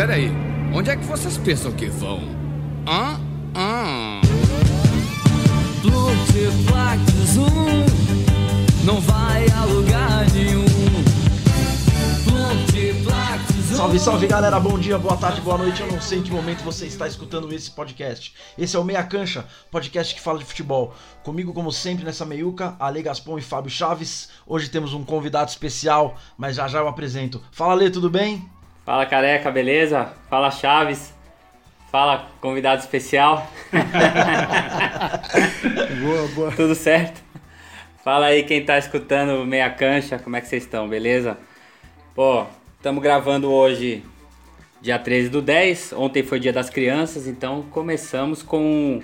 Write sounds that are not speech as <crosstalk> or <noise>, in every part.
peraí. Onde é que vocês pensam que vão? Hã? Hã? Multiplactus não vai a lugar nenhum. Salve, salve galera, bom dia, boa tarde, boa noite. Eu não sei em que momento você está escutando esse podcast. Esse é o Meia Cancha, podcast que fala de futebol. Comigo, como sempre, nessa meiuca, Ale Gaspon e Fábio Chaves. Hoje temos um convidado especial, mas já já eu apresento. Fala, Lê, tudo bem? Fala careca, beleza? Fala Chaves. Fala convidado especial. <laughs> boa, boa. Tudo certo? Fala aí quem tá escutando Meia Cancha, como é que vocês estão, beleza? Pô, estamos gravando hoje, dia 13 do 10. Ontem foi dia das crianças, então começamos com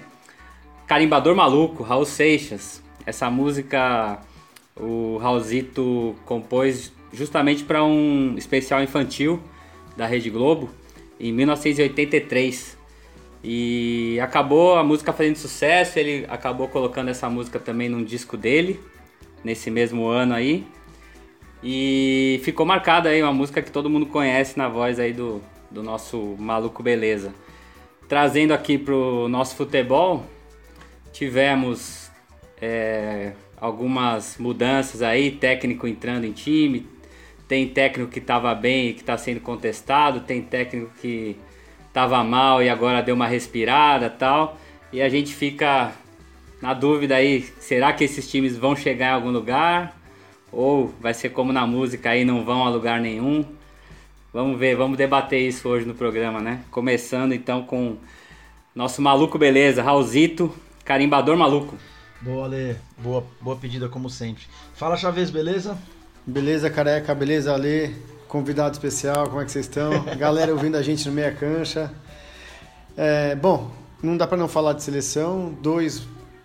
Carimbador Maluco, Raul Seixas. Essa música o Raulzito compôs justamente para um especial infantil da Rede Globo em 1983. E acabou a música fazendo sucesso, ele acabou colocando essa música também num disco dele, nesse mesmo ano aí. E ficou marcada aí uma música que todo mundo conhece na voz aí do, do nosso maluco beleza. Trazendo aqui pro nosso futebol, tivemos é, algumas mudanças aí, técnico entrando em time, tem técnico que estava bem e que está sendo contestado, tem técnico que estava mal e agora deu uma respirada tal. E a gente fica na dúvida aí, será que esses times vão chegar em algum lugar? Ou vai ser como na música aí, não vão a lugar nenhum? Vamos ver, vamos debater isso hoje no programa, né? Começando então com nosso maluco beleza, Raulzito, carimbador maluco. Boa, Lê. Boa, boa pedida, como sempre. Fala, Chaves, beleza? Beleza, careca, beleza, Ale, convidado especial, como é que vocês estão? <laughs> Galera ouvindo a gente no Meia Cancha. É, bom, não dá para não falar de seleção, dois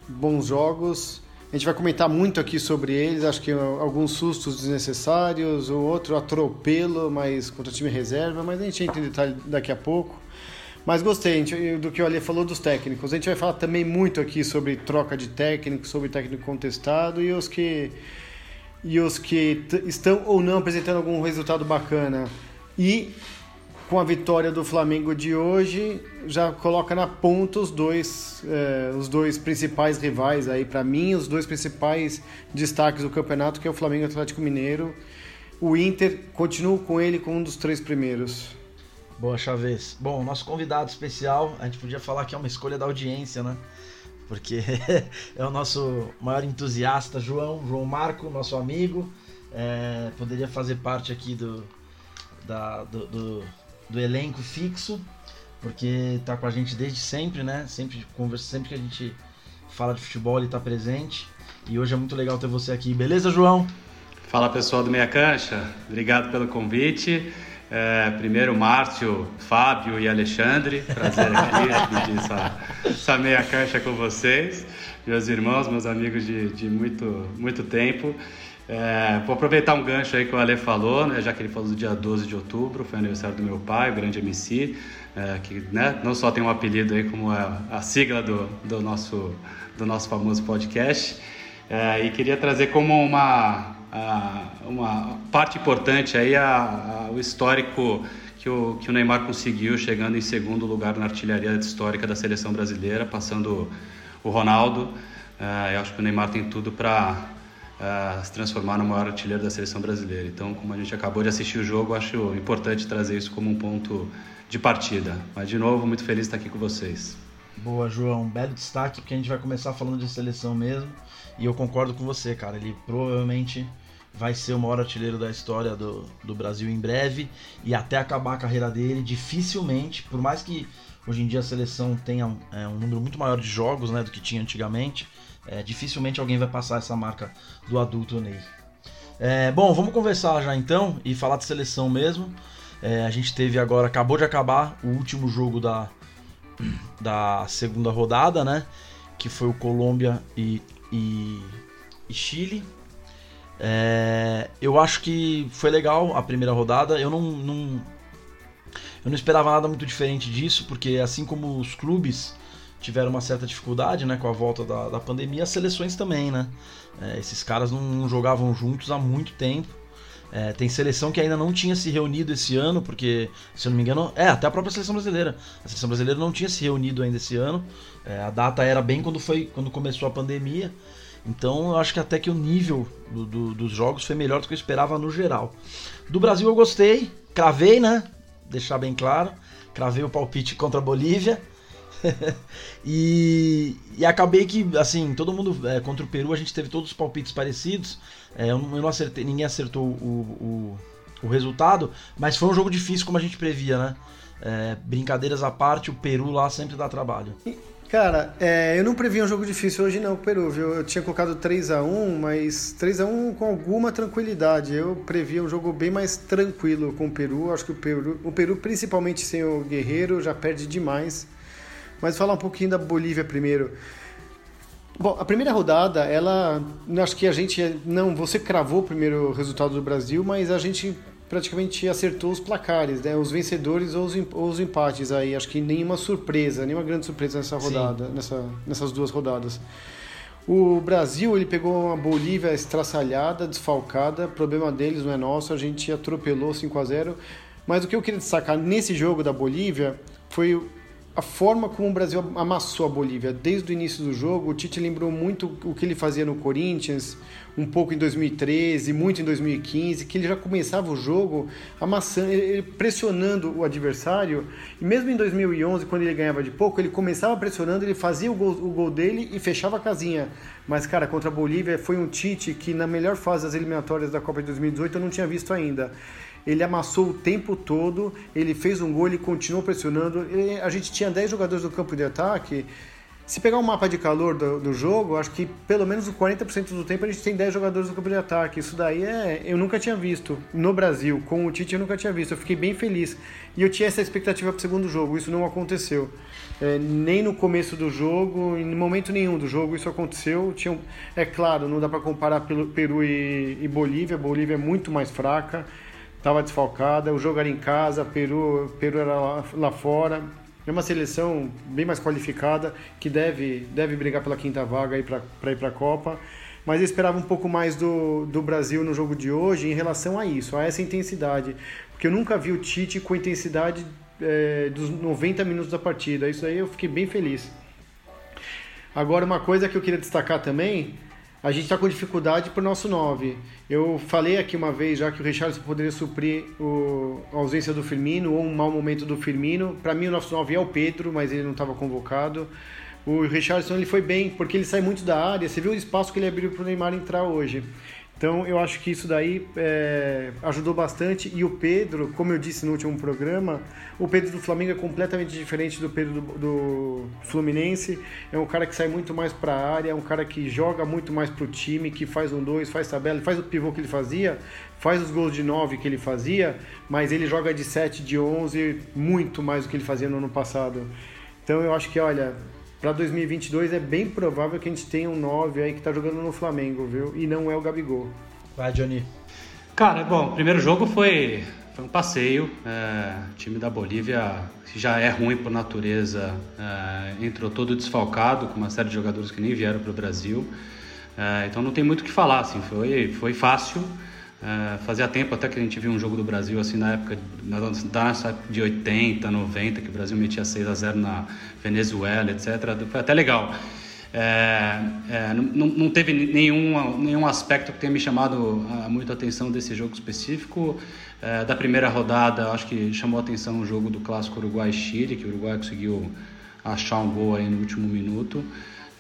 bons jogos. A gente vai comentar muito aqui sobre eles, acho que alguns sustos desnecessários, o outro atropelo, mas contra time reserva, mas a gente entra em detalhe daqui a pouco. Mas gostei do que o Ale falou dos técnicos. A gente vai falar também muito aqui sobre troca de técnico, sobre técnico contestado e os que e os que estão ou não apresentando algum resultado bacana. E com a vitória do Flamengo de hoje, já coloca na ponta os dois, eh, os dois principais rivais aí para mim, os dois principais destaques do campeonato, que é o Flamengo e o Atlético Mineiro. O Inter continua com ele como um dos três primeiros. Boa, Chaves. Bom, nosso convidado especial, a gente podia falar que é uma escolha da audiência, né? Porque <laughs> é o nosso maior entusiasta, João, João Marco, nosso amigo. É, poderia fazer parte aqui do, da, do, do, do, elenco fixo, porque está com a gente desde sempre, né? Sempre, conversa, sempre que a gente fala de futebol, ele está presente. E hoje é muito legal ter você aqui. Beleza, João? Fala pessoal do Meia Cancha, obrigado pelo convite. É, primeiro, Márcio, Fábio e Alexandre. Prazer aqui <laughs> dividir essa, essa meia cancha com vocês. Meus irmãos, meus amigos de, de muito, muito tempo. É, vou aproveitar um gancho aí que o Ale falou, né, já que ele falou do dia 12 de outubro, foi aniversário do meu pai, o grande MC, é, que né, não só tem um apelido aí como a, a sigla do, do, nosso, do nosso famoso podcast. É, e queria trazer como uma, uma parte importante aí a, a, o histórico que o, que o Neymar conseguiu, chegando em segundo lugar na artilharia histórica da seleção brasileira, passando o Ronaldo. Uh, eu acho que o Neymar tem tudo para uh, se transformar no maior artilheiro da seleção brasileira. Então, como a gente acabou de assistir o jogo, acho importante trazer isso como um ponto de partida. Mas, de novo, muito feliz de estar aqui com vocês. Boa, João. Belo destaque, porque a gente vai começar falando de seleção mesmo. E eu concordo com você, cara. Ele provavelmente vai ser o maior artilheiro da história do, do Brasil em breve e até acabar a carreira dele, dificilmente, por mais que hoje em dia a seleção tenha é, um número muito maior de jogos né, do que tinha antigamente, é, dificilmente alguém vai passar essa marca do adulto Ney. É, bom, vamos conversar já então e falar de seleção mesmo. É, a gente teve agora, acabou de acabar o último jogo da, da segunda rodada, né? Que foi o Colômbia e, e, e Chile. É, eu acho que foi legal a primeira rodada. Eu não, não, eu não esperava nada muito diferente disso, porque assim como os clubes tiveram uma certa dificuldade né, com a volta da, da pandemia, as seleções também, né? É, esses caras não, não, jogavam juntos há muito tempo. É, tem seleção que ainda não tinha se reunido esse ano, porque, se eu não me engano, é, até a própria seleção brasileira. A seleção brasileira não tinha se reunido ainda esse ano. É, a data era bem quando foi quando começou a pandemia. Então eu acho que até que o nível do, do, dos jogos foi melhor do que eu esperava no geral. Do Brasil eu gostei, cravei, né? Deixar bem claro. Cravei o palpite contra a Bolívia. <laughs> e, e, acabei que, assim, todo mundo é, contra o Peru, a gente teve todos os palpites parecidos. É, eu, não, eu, não, acertei, ninguém acertou o, o, o, resultado, mas foi um jogo difícil como a gente previa, né? É, brincadeiras à parte, o Peru lá sempre dá trabalho. Cara, é, eu não previ um jogo difícil hoje não, Peru, viu? Eu tinha colocado 3 a 1 mas 3 a 1 com alguma tranquilidade. Eu previ um jogo bem mais tranquilo com o Peru. Acho que o Peru, o Peru principalmente sem o Guerreiro, já perde demais. Mas falar um pouquinho da Bolívia primeiro. Bom, a primeira rodada, ela. Acho que a gente. Não, você cravou o primeiro resultado do Brasil, mas a gente praticamente acertou os placares, né? Os vencedores ou os, ou os empates aí. Acho que nenhuma surpresa, nenhuma grande surpresa nessa rodada, nessa, nessas duas rodadas. O Brasil, ele pegou uma Bolívia estraçalhada, desfalcada. Problema deles, não é nosso. A gente atropelou 5 a 0 Mas o que eu queria destacar nesse jogo da Bolívia foi a forma como o Brasil amassou a Bolívia. Desde o início do jogo, o Tite lembrou muito o que ele fazia no Corinthians, um pouco em 2013, muito em 2015, que ele já começava o jogo amassando, pressionando o adversário, e mesmo em 2011, quando ele ganhava de pouco, ele começava pressionando, ele fazia o gol, o gol dele e fechava a casinha. Mas, cara, contra a Bolívia foi um Tite que na melhor fase das eliminatórias da Copa de 2018 eu não tinha visto ainda ele amassou o tempo todo, ele fez um gol, ele continuou pressionando. Ele, a gente tinha 10 jogadores no campo de ataque. Se pegar um mapa de calor do, do jogo, acho que pelo menos 40% do tempo a gente tem 10 jogadores no campo de ataque. Isso daí é. Eu nunca tinha visto. No Brasil, com o Tite, eu nunca tinha visto. Eu fiquei bem feliz. E eu tinha essa expectativa para o segundo jogo. Isso não aconteceu. É, nem no começo do jogo, em momento nenhum do jogo isso aconteceu. Tinha, é claro, não dá para comparar Peru e, e Bolívia. Bolívia é muito mais fraca estava desfalcada, o jogo era em casa, Peru, Peru era lá, lá, fora. É uma seleção bem mais qualificada que deve, deve brigar pela quinta vaga para ir para a Copa. Mas eu esperava um pouco mais do, do Brasil no jogo de hoje em relação a isso, a essa intensidade. Porque eu nunca vi o Tite com a intensidade é, dos 90 minutos da partida. Isso aí eu fiquei bem feliz. Agora, uma coisa que eu queria destacar também a gente está com dificuldade para o nosso 9. Eu falei aqui uma vez já que o Richardson poderia suprir o, a ausência do Firmino ou um mau momento do Firmino. Para mim, o nosso 9 é o Pedro, mas ele não estava convocado. O Richardson ele foi bem porque ele sai muito da área. Você viu o espaço que ele abriu para o Neymar entrar hoje. Então eu acho que isso daí é, ajudou bastante. E o Pedro, como eu disse no último programa, o Pedro do Flamengo é completamente diferente do Pedro do, do Fluminense. É um cara que sai muito mais para a área, é um cara que joga muito mais para o time, que faz um dois, faz tabela, faz o pivô que ele fazia, faz os gols de 9 que ele fazia, mas ele joga de 7, de 11, muito mais do que ele fazia no ano passado. Então eu acho que, olha, para 2022 é bem provável que a gente tenha um 9 aí que tá jogando no Flamengo, viu? E não é o Gabigol. Vai, Johnny. Cara, bom, o primeiro jogo foi, foi um passeio. É, o time da Bolívia já é ruim por natureza, é, entrou todo desfalcado, com uma série de jogadores que nem vieram para o Brasil. É, então não tem muito o que falar, assim, foi, foi fácil. Uh, fazia tempo até que a gente viu um jogo do Brasil assim na época, na, nessa época de 80, 90, que o Brasil metia 6 a 0 na Venezuela, etc. Foi até legal. É, é, não, não teve nenhum, nenhum aspecto que tenha me chamado uh, muito a atenção desse jogo específico. É, da primeira rodada, acho que chamou a atenção o jogo do clássico Uruguai-Chile, que o Uruguai conseguiu achar um gol aí no último minuto.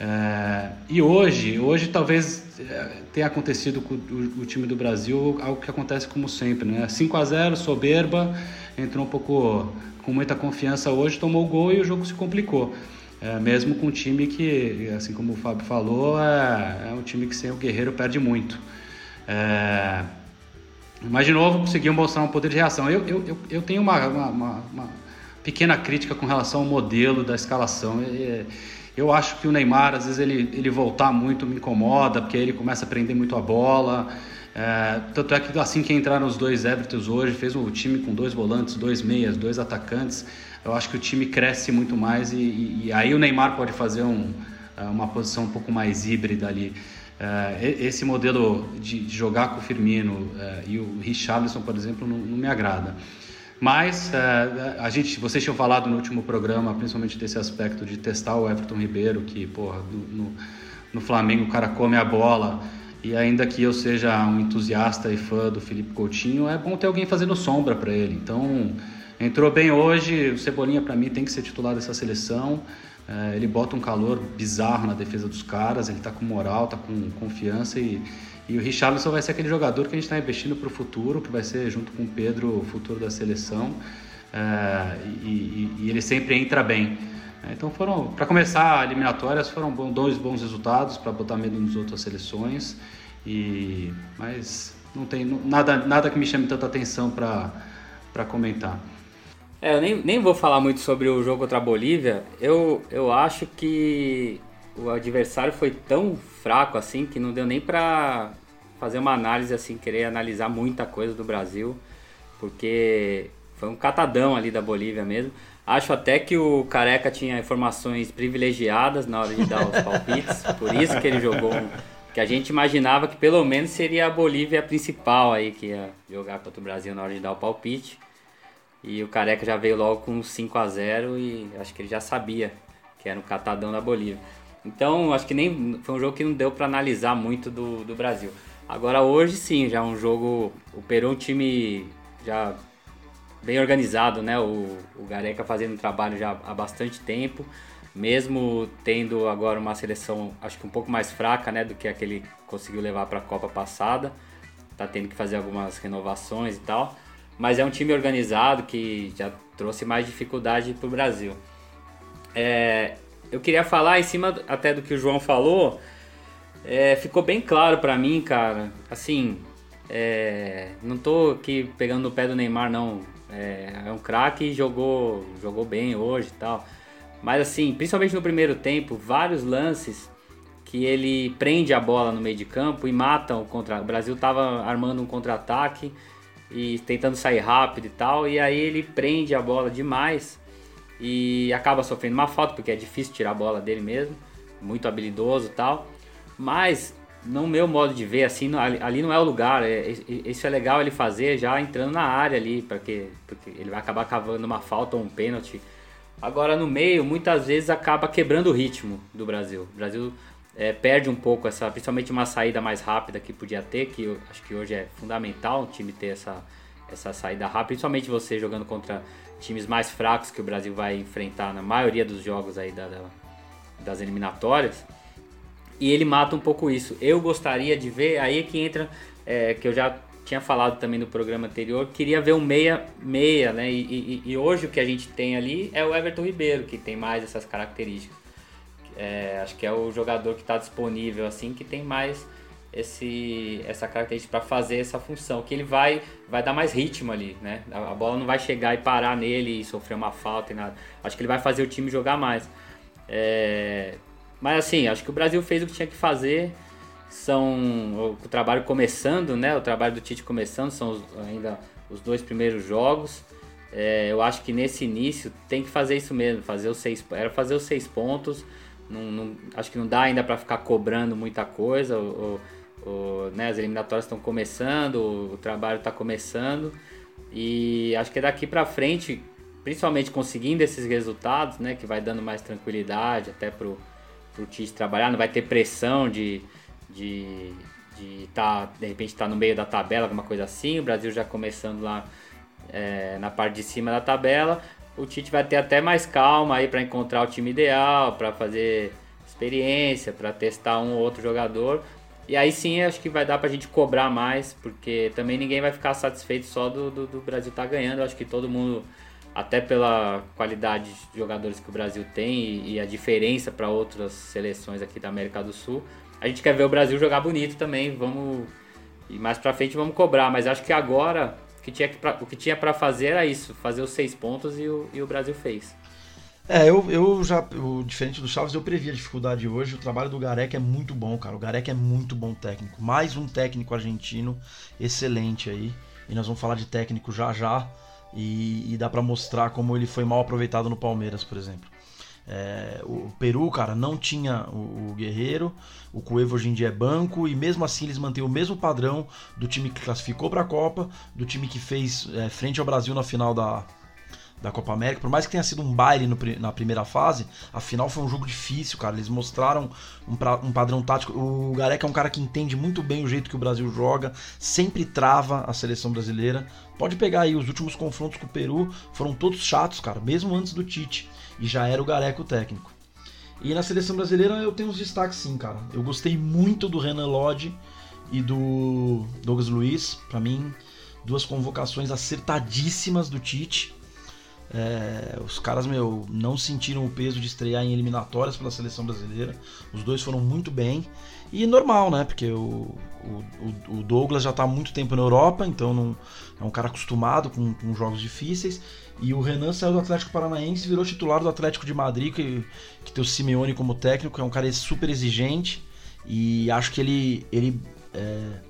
É, e hoje, hoje talvez é, tenha acontecido com o, o, time do Brasil algo que acontece como sempre, né? 5 a 0 soberba, entrou um pouco com muita confiança hoje, tomou o gol e o jogo se complicou. É, mesmo com um time que, assim como o Fábio falou, é, é um time que sem o Guerreiro perde muito. É, mas de novo conseguiu mostrar um poder de reação. Eu, eu, eu tenho uma, uma, uma, uma pequena crítica com relação ao modelo da escalação. É, eu acho que o Neymar, às vezes, ele, ele voltar muito me incomoda, porque aí ele começa a prender muito a bola. É, tanto é que assim que entraram os dois Evertons hoje, fez um time com dois volantes, dois meias, dois atacantes. Eu acho que o time cresce muito mais e, e, e aí o Neymar pode fazer um, é, uma posição um pouco mais híbrida ali. é, esse modelo de, de, jogar com o Firmino é, e o Richarlison, por exemplo, não, não me agrada. Mas é, a gente, vocês tinham falado no último programa, principalmente desse aspecto de testar o Everton Ribeiro, que porra, no, no, no Flamengo o cara come a bola. E ainda que eu seja um entusiasta e fã do Felipe Coutinho, é bom ter alguém fazendo sombra para ele. Então, entrou bem hoje. O Cebolinha, para mim, tem que ser titular dessa seleção. É, ele bota um calor bizarro na defesa dos caras, ele tá com moral, tá com confiança e, e o Richarlison vai ser aquele jogador que a gente está investindo para o futuro, que vai ser junto com o Pedro o futuro da seleção é, e, e, ele sempre entra bem. É, então foram, para começar eliminatórias, foram dois bons resultados para botar medo nas outras seleções e mas não tem nada nada que me chame tanta atenção para comentar. É, eu nem, nem vou falar muito sobre o jogo contra a Bolívia. Eu, eu acho que o adversário foi tão fraco assim que não deu nem pra fazer uma análise assim, querer analisar muita coisa do Brasil, porque foi um catadão ali da Bolívia mesmo. Acho até que o Careca tinha informações privilegiadas na hora de dar os palpites, <laughs> por isso que ele jogou que a gente imaginava que pelo menos seria a Bolívia a principal aí que ia jogar contra o Brasil na hora de dar o palpite. E o Careca já veio logo com 5 a 0 e acho que ele já sabia que era um catadão da Bolívia. Então, acho que nem foi um jogo que não deu para analisar muito do, do Brasil. Agora hoje sim, já é um jogo, o Peru é um time já bem organizado, né? O, o Gareca fazendo trabalho já há bastante tempo, mesmo tendo agora uma seleção acho que um pouco mais fraca, né, do que aquele conseguiu levar para a Copa passada. Tá tendo que fazer algumas renovações e tal mas é um time organizado que já trouxe mais dificuldade para o Brasil. É, eu queria falar em cima até do que o João falou, é, ficou bem claro para mim, cara. Assim, é, não tô aqui pegando no pé do Neymar, não. É, é um craque e jogou, jogou bem hoje e tal. Mas assim, principalmente no primeiro tempo, vários lances que ele prende a bola no meio de campo e mata o contra. O Brasil tava armando um contra-ataque e tentando sair rápido e tal, e aí ele prende a bola demais e acaba sofrendo uma falta, porque é difícil tirar a bola dele mesmo, muito habilidoso e tal. Mas, no meu modo de ver, assim, ali não é o lugar. É, isso é legal ele fazer já entrando na área ali, porque, porque ele vai acabar cavando uma falta ou um pênalti. Agora, no meio, muitas vezes acaba quebrando o ritmo do Brasil. O Brasil é, perde um pouco essa, principalmente uma saída mais rápida que podia ter, que eu acho que hoje é fundamental o time ter essa, essa saída rápida, principalmente você jogando contra times mais fracos que o Brasil vai enfrentar na maioria dos jogos aí da, da, das eliminatórias. E ele mata um pouco isso. Eu gostaria de ver, aí é que entra, é, que eu já tinha falado também no programa anterior, queria ver um meia, meia, né? E, e, e hoje o que a gente tem ali é o Everton Ribeiro, que tem mais essas características. É, acho que é o jogador que está disponível assim que tem mais esse essa característica para fazer essa função que ele vai vai dar mais ritmo ali né a, a, bola não vai chegar e parar nele e sofrer uma falta e nada acho que ele vai fazer o time jogar mais é, mas assim acho que o Brasil fez o que tinha que fazer são o, trabalho começando né o trabalho do Tite começando são os, ainda os dois primeiros jogos é, eu acho que nesse início tem que fazer isso mesmo fazer os seis era fazer os seis pontos não, não, acho que não dá ainda para ficar cobrando muita coisa. O, o, né, as eliminatórias estão começando, o, trabalho está começando. E acho que daqui para frente, principalmente conseguindo esses resultados, né, que vai dando mais tranquilidade até pro, pro Tite trabalhar, não vai ter pressão de de de tá, de repente estar tá no meio da tabela, alguma coisa assim. O Brasil já começando lá é, na parte de cima da tabela o Tite vai ter até mais calma aí para encontrar o time ideal, para fazer experiência, para testar um ou outro jogador. E aí sim acho que vai dar para a gente cobrar mais, porque também ninguém vai ficar satisfeito só do, do, do Brasil estar tá ganhando. Acho que todo mundo, até pela qualidade de jogadores que o Brasil tem e, e a diferença para outras seleções aqui da América do Sul, a gente quer ver o Brasil jogar bonito também. Vamos e mais para frente vamos cobrar, mas acho que agora o que tinha, para fazer era isso, fazer os seis pontos e o, e o Brasil fez. É, eu, eu já, o, diferente do Chaves, eu previ a dificuldade hoje. O trabalho do Gareca é muito bom, cara. O Gareca é muito bom técnico. Mais um técnico argentino excelente aí. E nós vamos falar de técnico já já. E, e dá para mostrar como ele foi mal aproveitado no Palmeiras, por exemplo. É, o Peru, cara, não tinha o, o Guerreiro, o Cuevo hoje em dia é banco, e mesmo assim eles mantêm o mesmo padrão do time que classificou para a Copa, do time que fez é, frente ao Brasil na final da, da Copa América, por mais que tenha sido um baile no, na primeira fase, a final foi um jogo difícil, cara. Eles mostraram um, pra, um, padrão tático. O Gareca é um cara que entende muito bem o jeito que o Brasil joga, sempre trava a seleção brasileira. Pode pegar aí, os últimos confrontos com o Peru foram todos chatos, cara, mesmo antes do Tite. E já era o Gareca o técnico. E na seleção brasileira eu tenho uns destaques sim, cara. Eu gostei muito do Renan Lodge e do Douglas Luiz. Para mim, duas convocações acertadíssimas do Tite é, os caras, meu, não sentiram o peso de estrear em eliminatórias pela seleção brasileira. Os dois foram muito bem. E normal, né? Porque o, o, o Douglas já está há muito tempo na Europa, então não, é um cara acostumado com, com, jogos difíceis. E o Renan saiu do Atlético Paranaense e virou titular do Atlético de Madrid, que, que tem o Simeone como técnico, é um cara super exigente. E acho que ele, ele é,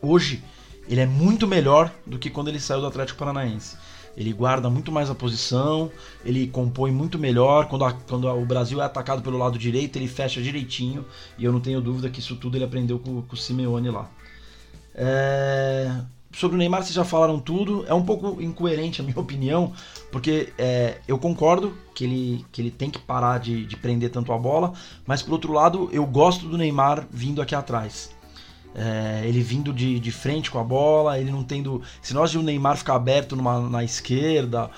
hoje ele é muito melhor do que quando ele saiu do Atlético Paranaense. Ele guarda muito mais a posição, ele compõe muito melhor. Quando, a, quando a, o Brasil é atacado pelo lado direito, ele fecha direitinho. E eu não tenho dúvida que isso tudo ele aprendeu com, com o Simeone lá. É... Sobre o Neymar, vocês já falaram tudo. É um pouco incoerente a minha <laughs> opinião, porque é, eu concordo que ele, que ele tem que parar de, de prender tanto a bola, mas por outro lado, eu gosto do Neymar vindo aqui atrás. É, ele vindo de, de frente com a bola, ele não tendo. Se nós de o Neymar ficar aberto numa, na esquerda,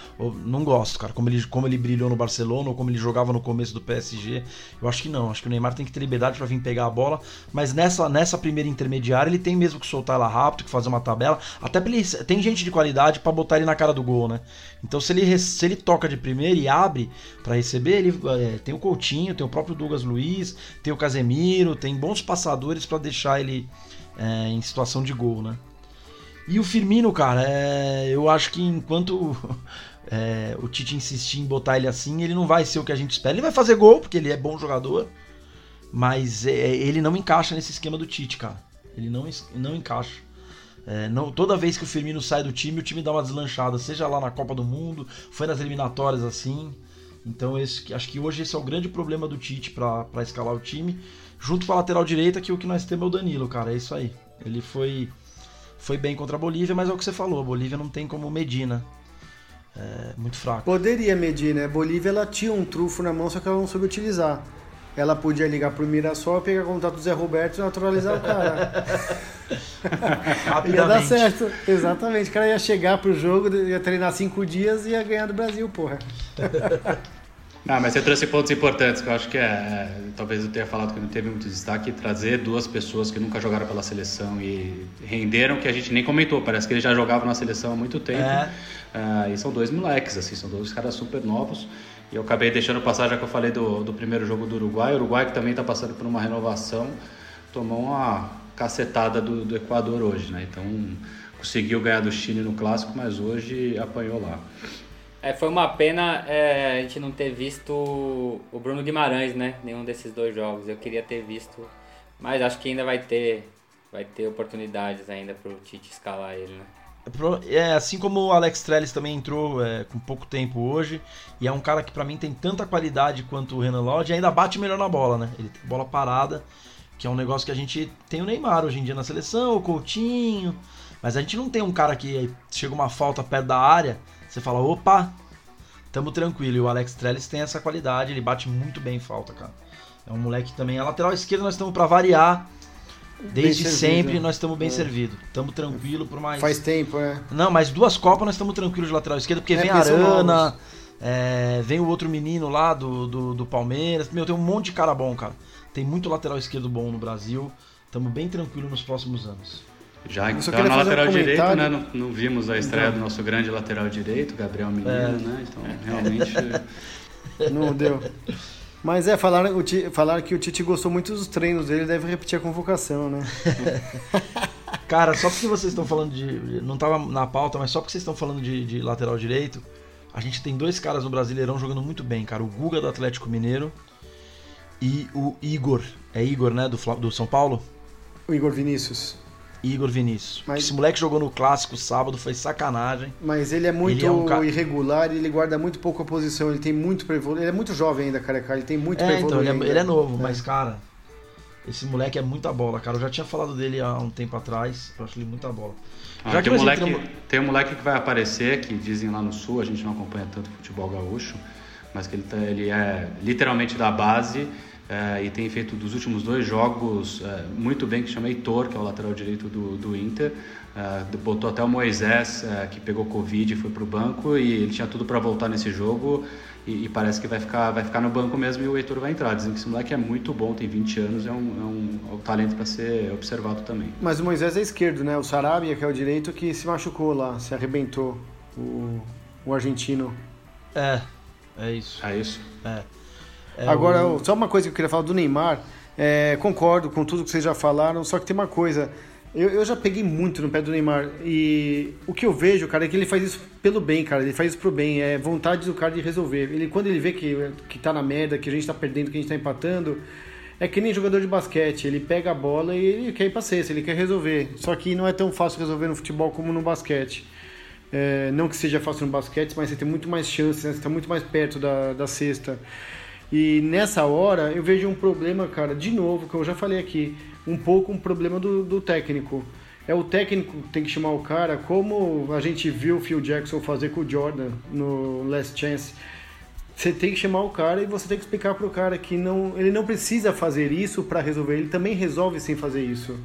não gosto, cara. Como ele, como ele brilhou no Barcelona ou como ele jogava no começo do PSG, eu acho que não. Acho que o Neymar tem que ter liberdade para vir pegar a bola, mas nessa, nessa primeira intermediária ele tem mesmo que soltar ela rápido, que fazer uma tabela. Até ele, tem gente de qualidade para botar ele na cara do gol, né? Então se ele, se ele toca de primeira e abre para receber, ele é, tem o Coutinho, tem o próprio Douglas Luiz, tem o Casemiro, tem bons passadores para deixar ele é, em situação de gol, né? E o Firmino, cara, é, eu acho que enquanto <laughs> é, o Tite insistir em botar ele assim, ele não vai ser o que a gente espera. Ele vai fazer gol, porque ele é bom jogador, mas é, ele não encaixa nesse esquema do Tite, cara. Ele não, não encaixa. É, não, toda vez que o Firmino sai do time, o time dá uma deslanchada, seja lá na Copa do Mundo, foi nas eliminatórias assim. Então esse, acho que hoje esse é o grande problema do Tite para escalar o time junto com a lateral direita, que o que nós temos é o Danilo, cara. É isso aí. Ele foi, foi bem contra a Bolívia, mas é o que você falou. A Bolívia não tem como medir, né? É muito fraco. Poderia medir, né? A Bolívia ela tinha um trufo na mão, só que ela não soube utilizar. Ela podia ligar pro Mirassol, pegar contato do Zé Roberto e naturalizar o cara. <laughs> <laughs> ia dar certo. Exatamente. O cara ia chegar pro jogo, ia treinar cinco dias e ia ganhar do Brasil, porra. <laughs> Ah, mas você trouxe pontos importantes que eu acho que é, é, Talvez eu tenha falado que não teve muito destaque. Trazer duas pessoas que nunca jogaram pela seleção e renderam, que a gente nem comentou. Parece que eles já jogavam na seleção há muito tempo. É. Uh, e são dois moleques, assim, são dois caras super novos. E eu acabei deixando passar, já que eu falei do, do primeiro jogo do Uruguai. O Uruguai, que também está passando por uma renovação, tomou uma cacetada do, do Equador hoje, né? Então conseguiu ganhar do Chile no clássico, mas hoje apanhou lá. É, foi uma pena é, a gente não ter visto o Bruno Guimarães, né? Nenhum desses dois jogos. Eu queria ter visto, mas acho que ainda vai ter, vai ter oportunidades ainda o Tite escalar ele, né? É, assim como o Alex Trellis também entrou é, com pouco tempo hoje, e é um cara que para mim tem tanta qualidade quanto o Renan Lodge, e ainda bate melhor na bola, né? Ele tem bola parada, que é um negócio que a gente tem o Neymar hoje em dia na seleção, o Coutinho, mas a gente não tem um cara que chega uma falta perto da área, você fala, opa, tamo tranquilo. E o Alex Trellis tem essa qualidade, ele bate muito bem em falta, cara. É um moleque também. A lateral esquerda nós estamos para variar. Desde servido, sempre né? nós estamos bem é. servidos. Estamos tranquilo por mais. Faz tempo, é. Não, mas duas Copas nós estamos tranquilos de lateral esquerda, porque é, vem a Arana, é, vem o outro menino lá do, do, do, Palmeiras. Meu, tem um monte de cara bom, cara. Tem muito lateral esquerdo bom no Brasil. Estamos bem tranquilos nos próximos anos. Já então na lateral um direito, né? Não, não, vimos a estreia então. do nosso grande lateral direito, Gabriel Menino, é. né? Então, realmente. <laughs> não deu. Mas é, falaram, o falaram que o Tite gostou muito dos treinos dele, deve repetir a convocação, né? <laughs> Cara, só porque vocês estão falando de. Não estava na pauta, mas só porque vocês estão falando de, de, lateral direito, a gente tem dois caras no Brasileirão jogando muito bem, cara. O Guga do Atlético Mineiro e o Igor. É Igor, né? Do, do São Paulo? O Igor Vinícius. Igor Vinícius. Mas- Esse moleque jogou no clássico sábado, foi sacanagem. Mas ele é muito Ele é um ca- irregular, ele guarda muito pouco a posição, ele tem muito pra evoluir. Ele é muito jovem ainda, Careca, ele tem muito pra É, então, evoluir. ele é, ele é novo, mas cara, esse moleque é muita bola, cara. Eu já tinha falado dele há um tempo atrás, eu acho ele muita bola. Ah, Já que tem, um moleque, entramos- tem um moleque que vai aparecer, que dizem lá no sul, a gente não acompanha tanto futebol gaúcho, mas que ele, tá- ele é literalmente da base eh, e tem feito dos últimos dois jogos eh, muito bem, que chama Heitor, que é o lateral direito do, do Inter. Eh, botou até o Moisés, que pegou Covid e foi pro banco, e ele tinha tudo para voltar nesse jogo. E, e parece que vai ficar, vai ficar no banco mesmo e o Heitor vai entrar. Dizem que esse moleque é muito bom, tem 20 anos, é um, é um, é um talento para ser observado também. Mas o Moisés é esquerdo, né? O Sarabia, que é o direito, que se machucou lá, se arrebentou. O, o argentino. É, é isso. É isso. É, É, Agora, só uma coisa que eu queria falar do Neymar. é, concordo com tudo que vocês já falaram, só que tem uma coisa. Eu, eu já peguei muito no pé do Neymar e o que eu vejo, cara, é que ele faz isso pelo bem, cara. Ele faz isso pro bem, é vontade do cara de resolver. Ele, quando ele vê que, que tá na merda, que a gente tá perdendo, que a gente tá empatando, é que nem jogador de basquete. Ele pega a bola e ele quer ir pra cesta, ele quer resolver. Só que não é tão fácil resolver no futebol como no basquete. É, não que seja fácil no basquete, mas você tem muito mais chances, né? você está muito mais perto da, da cesta. E nessa hora eu vejo um problema, cara, de novo, que eu já falei aqui, um pouco um problema do, do técnico. É o técnico que tem que chamar o cara, como a gente viu o Phil Jackson fazer com o Jordan no Last Chance. Você tem que chamar o cara e você tem que explicar pro cara que não, ele não precisa fazer isso para resolver, ele também resolve sem fazer isso.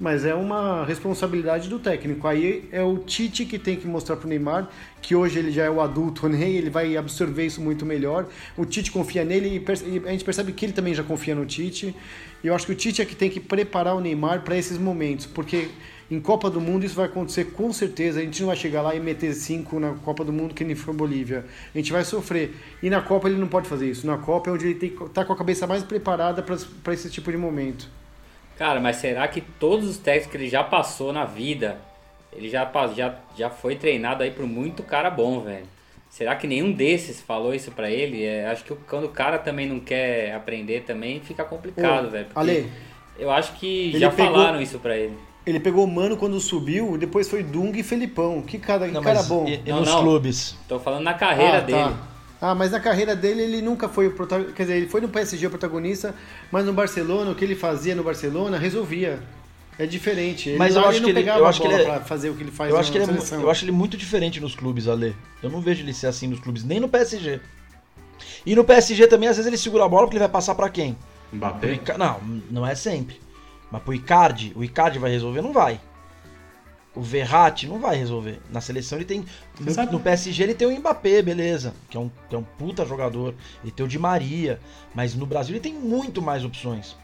Mas é uma responsabilidade do técnico. Aí é o Tite que tem que mostrar pro Neymar que hoje ele já é o adulto, <laughs> né? Ele vai absorver isso muito melhor. O Tite confia nele e a gente percebe que ele também já confia no Tite. E eu acho que o Tite é que tem que preparar o Neymar para esses momentos, porque em Copa do Mundo isso vai acontecer com certeza. A gente não vai chegar lá e meter cinco na Copa do Mundo que nem foi Bolívia. A gente vai sofrer. E na Copa ele não pode fazer isso. Na Copa é onde ele tem que estar com a cabeça mais preparada para esse tipo de momento. Cara, mas será que todos os técnicos que ele já passou na vida, ele já, já, já foi treinado aí por muito cara bom, velho? Será que nenhum desses falou isso pra ele? É, acho que quando o cara também não quer aprender também, fica complicado, Ô, velho. Ale, eu acho que ele já pegou- falaram isso pra ele. Ele pegou o Mano quando subiu, depois foi Dung e Felipão. Que cara, que Não, cara bom. E, e Não, nos não. clubes? Tô falando na carreira Ah, dele. tá. Ah, mas na carreira dele ele nunca foi o protagonista. Quer dizer, ele foi no PSG o protagonista, mas no Barcelona, o que ele fazia no Barcelona, resolvia. É diferente. Ele, Mas eu acho ele não que ele- pegava eu a acho que bola ele é- pra fazer o que ele faz Eu na acho, que ele é, eu acho ele muito diferente nos clubes, Ale. Eu não vejo ele ser assim nos clubes, nem no PSG. E no PSG também, às vezes, ele segura a bola porque ele vai passar pra quem? Mbappé? Não, não é sempre. Mas pro Icardi, o Icardi vai resolver? Não vai. O Verratti não vai resolver. Na seleção ele tem. No, no PSG ele tem o Mbappé, beleza. Que é, um, que é um puta jogador. Ele tem o Di Maria. Mas no Brasil ele tem muito mais opções.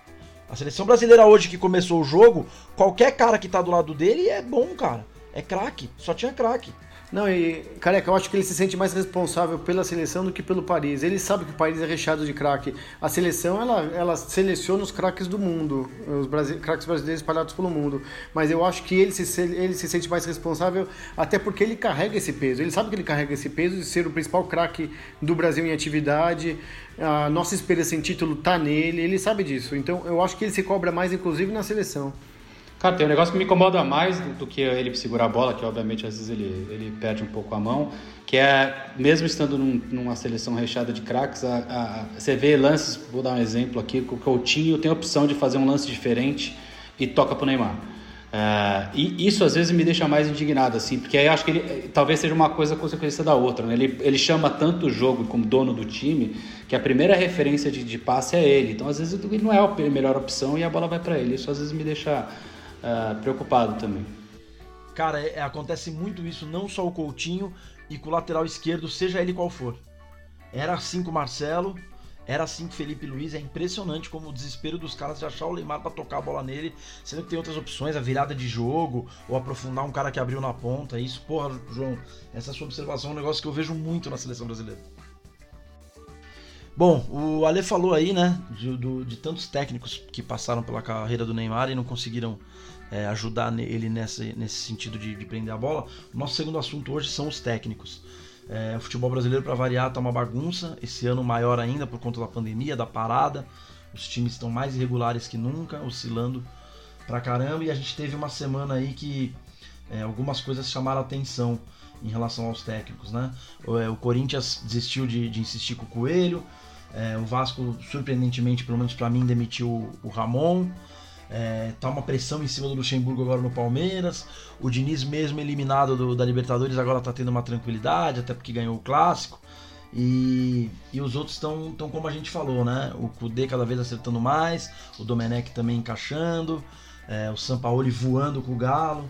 A seleção brasileira hoje que começou o jogo, qualquer cara que tá do lado dele é bom, cara. É craque. Só tinha craque. Não, e careca, eu acho que ele se sente mais responsável pela seleção do que pelo Paris. Ele sabe que o Paris é recheado de craque. A seleção, ela, ela seleciona os craques do mundo, os brasi craques brasileiros espalhados pelo mundo. Mas eu acho que ele se- ele se sente mais responsável, até porque ele carrega esse peso. Ele sabe que ele carrega esse peso de ser o principal craque do Brasil em atividade. A nossa esperança em título tá nele, ele sabe disso. Então eu acho que ele se cobra mais, inclusive, na seleção. Cara, tem um negócio que me incomoda mais do, que ele segurar a bola, que obviamente às vezes ele, ele perde um pouco a mão, que é, mesmo estando num- numa seleção recheada de craques, a- a- você vê lances, vou dar um exemplo aqui, o Coutinho tem a opção de fazer um lance diferente e toca pro Neymar. É, e isso às vezes me deixa mais indignado, assim, porque aí acho que ele talvez seja uma coisa consequência da outra. Né? Ele, ele chama tanto o jogo como dono do time que a primeira referência de, de passe é ele. Então às vezes ele não é a melhor opção e a bola vai para ele. Isso às vezes me deixa eh, preocupado também. Cara, é- acontece muito isso, não só o Coutinho e com o lateral esquerdo, seja ele qual for. Era assim com o Marcelo, era assim com o Felipe Luiz. É impressionante como o desespero dos caras de achar o Neymar pra tocar a bola nele, sendo que tem outras opções, a virada de jogo, ou aprofundar um cara que abriu na ponta. Isso, porra, João, essa sua observação é um negócio que eu vejo muito na seleção brasileira. Bom, o Ale falou aí, né, de, do- de tantos técnicos que passaram pela carreira do Neymar e não conseguiram é, ajudar ele nesse, nesse sentido de, de prender a bola. Nosso segundo assunto hoje são os técnicos. É, o futebol brasileiro, para variar, tá uma bagunça. Esse ano maior ainda por conta da pandemia, da parada. Os times estão mais irregulares que nunca, oscilando pra caramba e a gente teve uma semana aí que é, algumas coisas chamaram atenção em relação aos técnicos, né? O, é, o Corinthians desistiu de, de, insistir com o Coelho, é, o Vasco, surpreendentemente, pelo menos para mim, demitiu o Ramon. É, tá uma pressão em cima do Luxemburgo agora no Palmeiras. O Diniz, mesmo eliminado do, da Libertadores, agora tá tendo uma tranquilidade, até porque ganhou o clássico. E, e os outros estão tão como a gente falou, né? O Kudê cada vez acertando mais, o Domenech também encaixando, é, o Sampaoli voando com o Galo.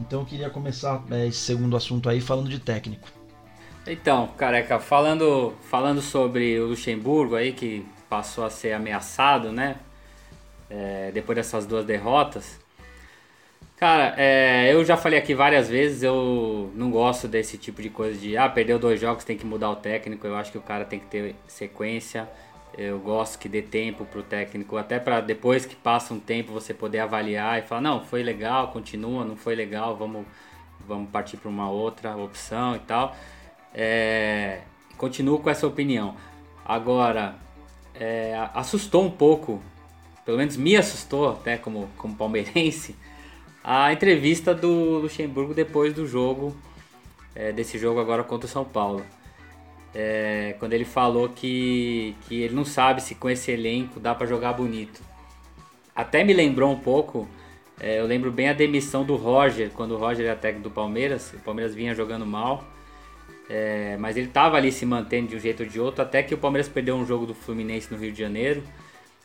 Então eu queria começar é, esse segundo assunto aí falando de técnico. Então, careca, falando, falando sobre o Luxemburgo aí, que passou a ser ameaçado, né? É, depois dessas duas derrotas. Cara, é, eu já falei aqui várias vezes, eu não gosto desse tipo de coisa de ah, perdeu dois jogos, tem que mudar o técnico. Eu acho que o cara tem que ter sequência. Eu gosto que dê tempo pro técnico, até para depois que passa um tempo você poder avaliar e falar, não, foi legal, continua, não foi legal, vamos, vamos partir para uma outra opção e tal. É, continuo com essa opinião. Agora, é, assustou um pouco, pelo menos me assustou até como, como palmeirense, a entrevista do Luxemburgo depois do jogo, é, desse jogo agora contra o São Paulo. É, quando ele falou que, que ele não sabe se com esse elenco dá para jogar bonito. Até me lembrou um pouco, é, eu lembro bem a demissão do Roger, quando o Roger era técnico do Palmeiras, o Palmeiras vinha jogando mal, é, mas ele estava ali se mantendo de um jeito ou de outro, até que o Palmeiras perdeu um jogo do Fluminense no Rio de Janeiro,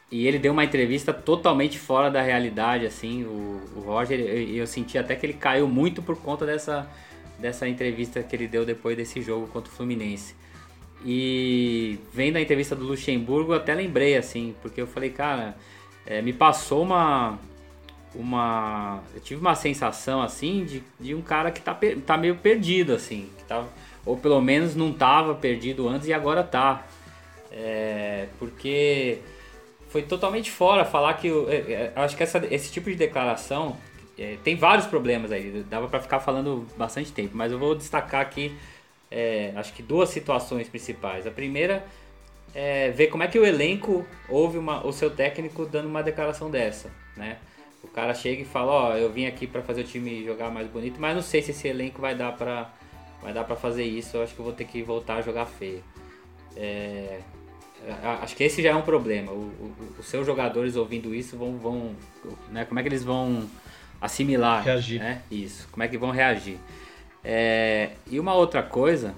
e ele deu uma entrevista totalmente fora da realidade, assim, o, o Roger, eu, eu senti até que ele caiu muito por conta dessa, dessa entrevista que ele deu depois desse jogo contra o Fluminense. E vendo a entrevista do Luxemburgo, até lembrei, assim, porque eu falei, cara, é, me passou uma. uma eu tive uma sensação, assim, de, de um cara que tá, tá meio perdido, assim, que tá, ou pelo menos não tava perdido antes e agora tá. É, porque foi totalmente fora falar que. Eu, é, é, acho que essa, esse tipo de declaração é, tem vários problemas aí. Dava para ficar falando bastante tempo, mas eu vou destacar aqui. É, acho que duas situações principais. A primeira é ver como é que o elenco ouve uma, o seu técnico dando uma declaração dessa, né? O cara chega e fala, ó, oh, eu vim aqui para fazer o time jogar mais bonito, mas não sei se esse elenco vai dar para vai dar para fazer isso. Eu acho que eu vou ter que voltar a jogar feio. É, acho que esse já é um problema. O, o, os seus jogadores ouvindo isso vão, vão né, como é que eles vão assimilar? Reagir. Né? Isso. Como é que vão reagir? É, e uma outra coisa,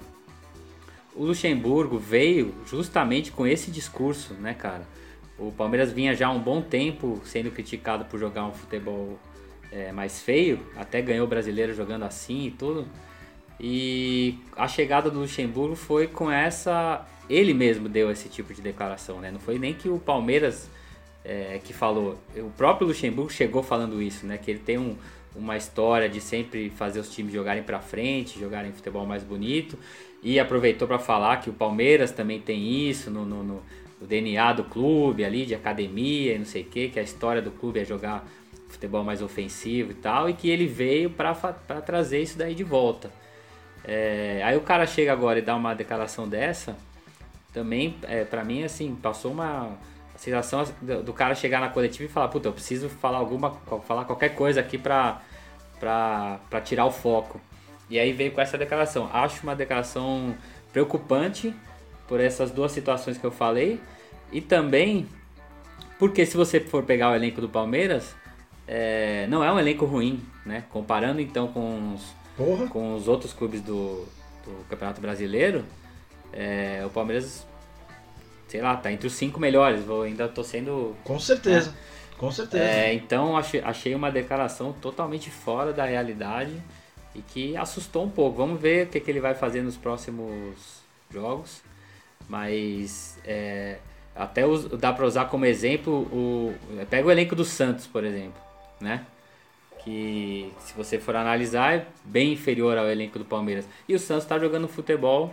o Luxemburgo veio justamente com esse discurso, né, cara? O Palmeiras vinha já há um bom tempo sendo criticado por jogar um futebol é, mais feio, até ganhou o brasileiro jogando assim e tudo. E a chegada do Luxemburgo foi com essa ele mesmo deu esse tipo de declaração, né? Não foi nem que o Palmeiras é, que falou. O próprio Luxemburgo chegou falando isso, né? Que ele tem um, uma história de sempre fazer os times jogarem para frente, jogarem futebol mais bonito. E aproveitou para falar que o Palmeiras também tem isso no, no, no, no DNA do clube ali, de academia e não sei o que, que a história do clube é jogar futebol mais ofensivo e tal, e que ele veio para trazer isso daí de volta. É, aí o cara chega agora e dá uma declaração dessa, também, é, para mim, assim, passou uma sensação do, do, cara chegar na coletiva e falar, puta, eu preciso falar alguma, falar qualquer coisa aqui pra, pra, pra tirar o foco. E aí veio com essa declaração. Acho uma declaração preocupante por essas duas situações que eu falei. E também porque se você for pegar o elenco do Palmeiras, é, não é um elenco ruim, né? Comparando então com os, com os outros clubes do, do Campeonato Brasileiro, é, o Palmeiras, sei lá, tá entre os cinco melhores. Vou, ainda tô sendo. Com certeza. É, com certeza. É, então achei, achei uma declaração totalmente fora da realidade e que assustou um pouco. Vamos ver o que, que ele vai fazer nos próximos jogos. Mas é, até os, dá para usar como exemplo o. Pega o elenco do Santos, por exemplo. Né? Que se você for analisar é bem inferior ao elenco do Palmeiras. E o Santos está jogando futebol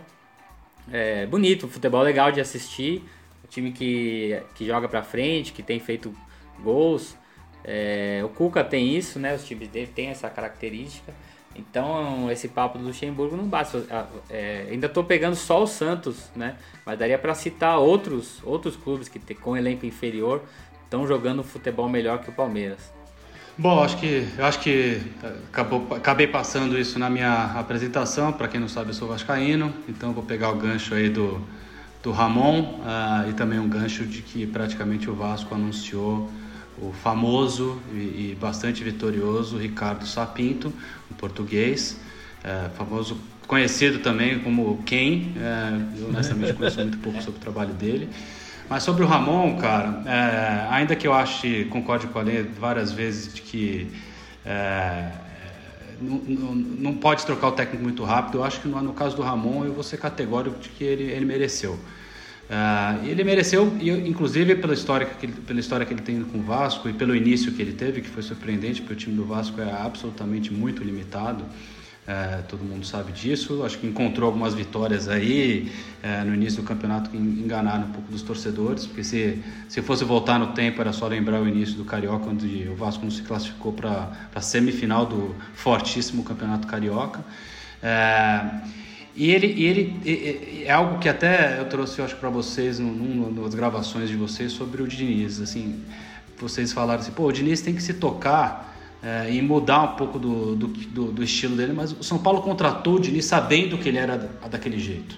é, bonito, futebol legal de assistir. Um time que, que joga pra frente, que tem feito gols. É, o Cuca tem isso, né? Os times dele têm essa característica. Então esse papo do Luxemburgo não basta. É, ainda estou pegando só o Santos, né? Mas daria para citar outros, outros clubes que com elenco inferior estão jogando futebol melhor que o Palmeiras. Bom, acho que acho que eh, acabou, acabei passando isso na minha apresentação. Para quem não sabe, eu sou vascaíno, então vou pegar o gancho aí do, do Ramon uh, e também um gancho de que praticamente o Vasco anunciou o famoso e, e bastante vitorioso Ricardo Sapinto, um português, uh, famoso conhecido também como Ken. Uh, eu honestamente conheço muito pouco sobre o trabalho dele. Mas sobre o Ramon, cara, é, ainda que eu ache, concorde com a lei várias vezes de que é, não, não, não, pode trocar o técnico muito rápido, eu acho que no, no, caso do Ramon eu vou ser categórico de que ele, ele mereceu. É, ele mereceu, inclusive pela história, que ele, pela história que ele tem com o Vasco e pelo início que ele teve, que foi surpreendente, porque o time do Vasco é absolutamente muito limitado. É, todo mundo sabe disso. Acho que encontrou algumas vitórias aí é, no início do campeonato que enganaram um pouco dos torcedores, porque se, se fosse voltar no tempo era só lembrar o início do Carioca, onde o Vasco não se classificou para a semifinal do fortíssimo campeonato carioca. É, e ele, e ele é algo que até eu trouxe, eu acho, para vocês, num, nas gravações de vocês, sobre o Diniz. Assim, vocês falaram assim, pô, o Diniz tem que se tocar é, e mudar um pouco do, do, do, do, estilo dele, mas o São Paulo contratou o Diniz sabendo que ele era daquele jeito.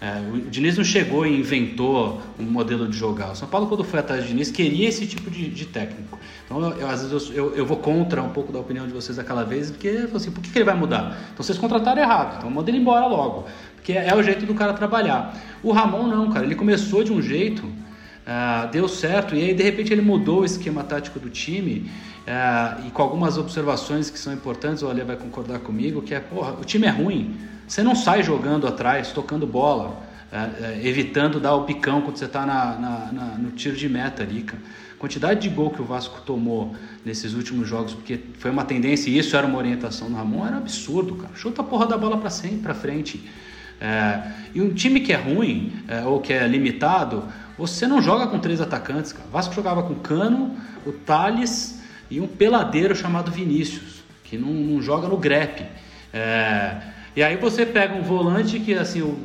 É, o Diniz não chegou e inventou um modelo de jogar. O São Paulo, quando foi atrás do Diniz, queria esse tipo de, de técnico. Então, eu, eu, às vezes, eu, eu, vou contra um pouco da opinião de vocês daquela vez, porque assim, por que, que ele vai mudar? Então, vocês contrataram errado, então manda ele embora logo. Porque é, é o jeito do cara trabalhar. O Ramon não, cara, ele começou de um jeito, uh, deu certo, e aí de repente ele mudou o esquema tático do time é, e com algumas observações que são importantes, o Ale vai concordar comigo, que é, porra, o time é ruim, você não sai jogando atrás, tocando bola, é, é, evitando dar o picão quando você está no tiro de meta ali, cara. quantidade de gol que o Vasco tomou nesses últimos jogos, porque foi uma tendência, e isso era uma orientação do Ramon, era um absurdo, cara. Chuta a porra da bola para sempre, para frente. E um time que é ruim, ou que é limitado, você não joga com três atacantes, cara. O Vasco jogava com Cano, o Thales e um peladeiro chamado Vinícius, que não, não joga no grepe. É, e aí você pega um volante que assim o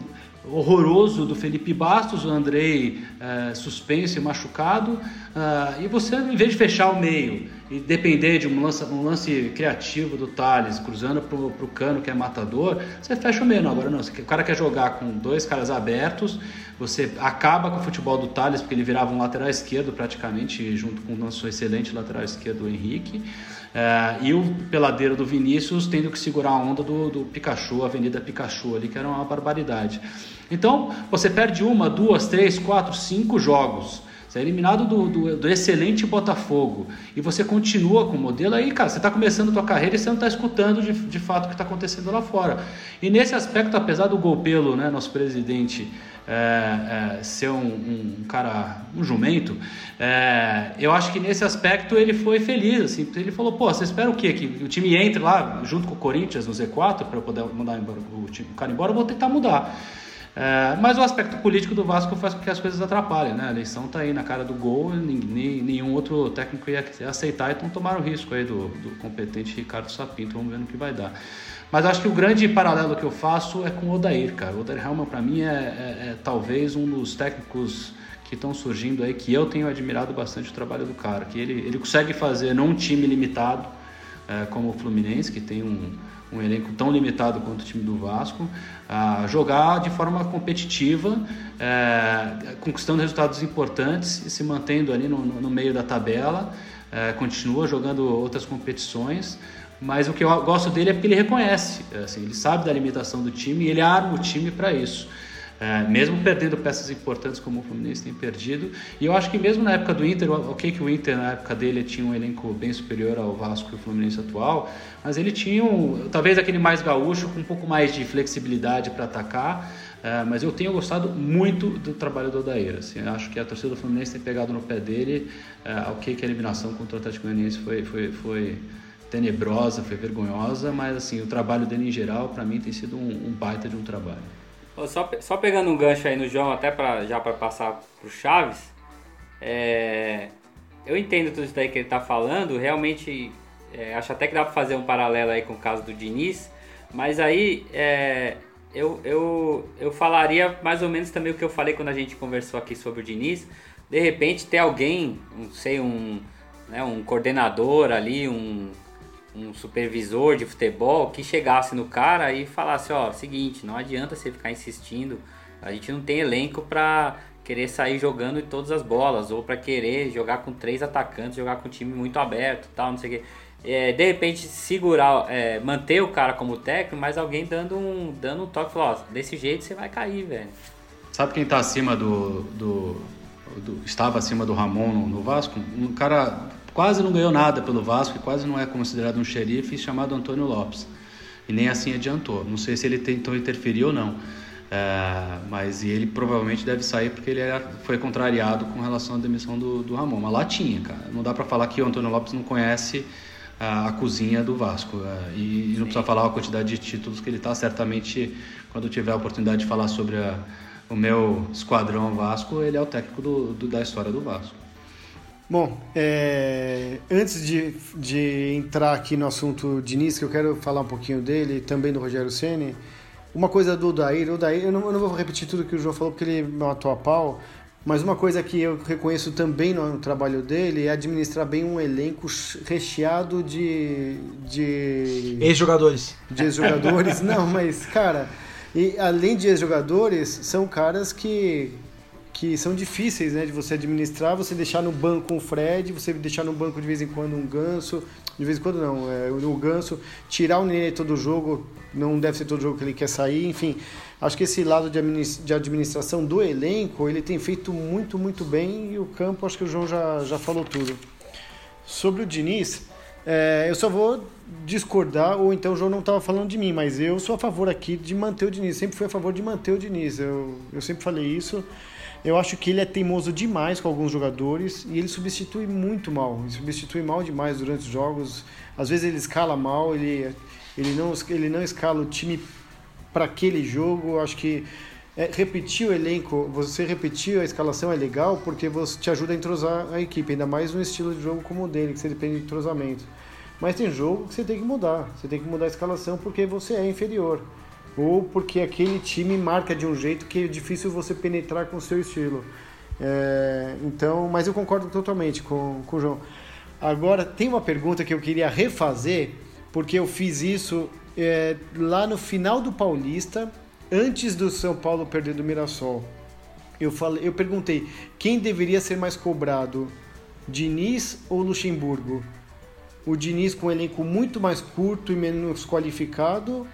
horroroso do Felipe Bastos, o Andrei é, suspenso e machucado, é, e você em vez de fechar o meio e depender de um lance, um lance criativo do Thales, cruzando para o cano que é matador, você fecha o meio. Não, agora não, o cara quer jogar com dois caras abertos, você acaba com o futebol do Thales, porque ele virava um lateral esquerdo praticamente, junto com o nosso excelente lateral esquerdo, o Henrique. É, e o peladeiro do Vinícius tendo que segurar a onda do, do Pikachu, a Avenida Pikachu ali, que era uma barbaridade. Então, você perde uma, duas, três, quatro, cinco jogos. Você é eliminado do, do, do, excelente Botafogo e você continua com o modelo, aí, cara, você está começando a tua carreira e você não está escutando de, de fato o que está acontecendo lá fora. E nesse aspecto, apesar do Golpelo, né, nosso presidente, é, é, ser um, um, cara, um jumento, é, eu acho que nesse aspecto ele foi feliz. Assim, ele falou: pô, você espera o quê? Que o time entre lá junto com o Corinthians no Z4 para eu poder mandar embora, o, time, o cara embora? Eu vou tentar mudar. É, mas o aspecto político do Vasco faz com que as coisas atrapalhem, né? A eleição está aí na cara do gol, nem, nenhum outro técnico ia aceitar, então tomaram o risco aí do, do competente Ricardo Sapinto, vamos ver no que vai dar. Mas acho que o grande paralelo que eu faço é com o Odair, cara. O Odair Helman, para mim, é, é, é, talvez um dos técnicos que estão surgindo aí, que eu tenho admirado bastante o trabalho do cara. Que ele, ele consegue fazer num time limitado, é, como o Fluminense, que tem um, um elenco tão limitado quanto o time do Vasco, a jogar de forma competitiva, é, conquistando resultados importantes e se mantendo ali no, no meio da tabela, é, continua jogando outras competições, mas o que eu gosto dele é porque ele reconhece, assim, ele sabe da limitação do time e ele arma o time para isso. É, mesmo perdendo peças importantes como o Fluminense tem perdido. E eu acho que mesmo na época do Inter, ok que o Inter na época dele tinha um elenco bem superior ao Vasco e o Fluminense atual, mas ele tinha um, talvez aquele mais gaúcho com um pouco mais de flexibilidade para atacar. É, mas eu tenho gostado muito do trabalho do Odair. Assim, acho que a torcida do Fluminense tem pegado no pé dele. É, ok que a eliminação contra o Atlético Goianiense foi, foi, foi tenebrosa, foi vergonhosa, mas assim, o trabalho dele em geral, para mim, tem sido um, um, baita de um trabalho. Só, só pegando um gancho aí no João, até pra, já para passar pro Chaves, é, eu entendo tudo isso daí que ele tá falando, realmente é, acho até que dá para fazer um paralelo aí com o caso do Diniz, mas aí é, eu, eu, eu falaria mais ou menos também o que eu falei quando a gente conversou aqui sobre o Diniz, de repente ter alguém, não sei, um né, um coordenador ali, um, um supervisor de futebol que chegasse no cara e falasse, ó, seguinte, não adianta você ficar insistindo, a gente não tem elenco para querer sair jogando todas as bolas ou para querer jogar com três atacantes, jogar com um time muito aberto, tal, não sei o quê. É, de repente segurar, é, manter o cara como técnico, mas alguém dando um, dando um toque, falar, ó, desse jeito você vai cair, velho. Sabe quem tá acima do, do, do estava acima do Ramon no, no Vasco? Um cara quase não ganhou nada pelo Vasco e quase não é considerado um xerife, chamado Antônio Lopes. E nem assim adiantou. Não sei se ele tentou interferir ou não. É, mas ele provavelmente deve sair porque ele era, foi contrariado com relação à demissão do, do Ramon. Uma latinha, cara. Não dá para falar que o Antônio Lopes não conhece a, a cozinha do Vasco. É, e, e, não precisa falar a quantidade de títulos que ele está. Certamente, quando tiver a oportunidade de falar sobre a, o meu esquadrão Vasco, ele é o técnico do, do da história do Vasco. Bom, é, antes de, de entrar aqui no assunto Diniz, que eu quero falar um pouquinho dele, também do Rogério Ceni. Uma coisa do Dair, o Dair, eu não, eu não vou repetir tudo que o João falou porque ele matou a pau, mas uma coisa que eu reconheço também no trabalho dele é administrar bem um elenco recheado de. de ex-jogadores. De ex-jogadores. <laughs> não, mas, cara, e além de ex-jogadores, são caras que que são difíceis né, de você administrar, você deixar no banco um Fred, você deixar no banco de vez em quando um ganso, de vez em quando não, é, o ganso, tirar o Nenê todo jogo, não deve ser todo jogo que ele quer sair, enfim. Acho que esse lado de administração do elenco, ele tem feito muito, muito bem e o campo, acho que o João já, já falou tudo. Sobre o Diniz, é, eu só vou discordar, ou então o João não estava falando de mim, mas eu sou a favor aqui de manter o Diniz, sempre fui a favor de manter o Diniz, eu, eu sempre falei isso. Eu acho que ele é teimoso demais com alguns jogadores e ele substitui muito mal. Ele substitui mal demais durante os jogos. Às vezes ele escala mal, ele, ele, não, ele não escala o time para aquele jogo. Eu acho que é, repetir o elenco, você repetir a escalação é legal porque você te ajuda a entrosar a equipe, ainda mais no estilo de jogo como o dele, que você depende de entrosamento. Mas tem jogo que você tem que mudar, você tem que mudar a escalação porque você é inferior ou porque aquele time marca de um jeito que é difícil você penetrar com o seu estilo. É, então, mas eu concordo totalmente com, com o João. Agora, tem uma pergunta que eu queria refazer, porque eu fiz isso é, lá no final do Paulista, antes do São Paulo perder do Mirassol. Eu, falei, eu perguntei quem deveria ser mais cobrado, Diniz ou Luxemburgo? O Diniz com um elenco muito mais curto e menos qualificado,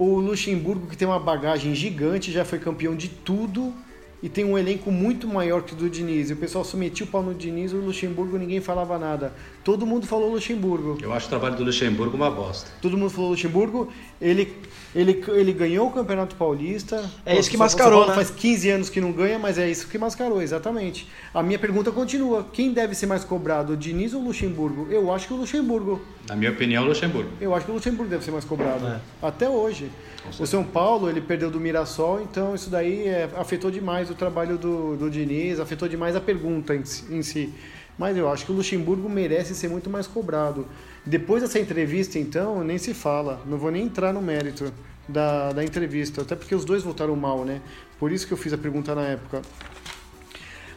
o Luxemburgo, que tem uma bagagem gigante, já foi campeão de tudo e tem um elenco muito maior que o do Diniz. E o pessoal metia o pau no Diniz, o Luxemburgo ninguém falava nada. Todo mundo falou Luxemburgo. Eu acho o trabalho do Luxemburgo uma bosta. Todo mundo falou Luxemburgo. Ele, ele, ele ganhou o Campeonato Paulista. É isso que mascarou, né? Faz 15 anos que não ganha, mas é isso que mascarou, exatamente. A minha pergunta continua. Quem deve ser mais cobrado, o Diniz ou o Luxemburgo? Eu acho que o Luxemburgo. Na minha opinião, o Luxemburgo. Eu acho que o Luxemburgo deve ser mais cobrado. É. Até hoje. O São Paulo, ele perdeu do Mirassol, então isso daí é, afetou demais o trabalho do, do Diniz, afetou demais a pergunta em, em si. Mas eu acho que o Luxemburgo merece ser muito mais cobrado. Depois dessa entrevista, então, nem se fala. Não vou nem entrar no mérito da, da entrevista, até porque os dois voltaram mal, né? Por isso que eu fiz a pergunta na época.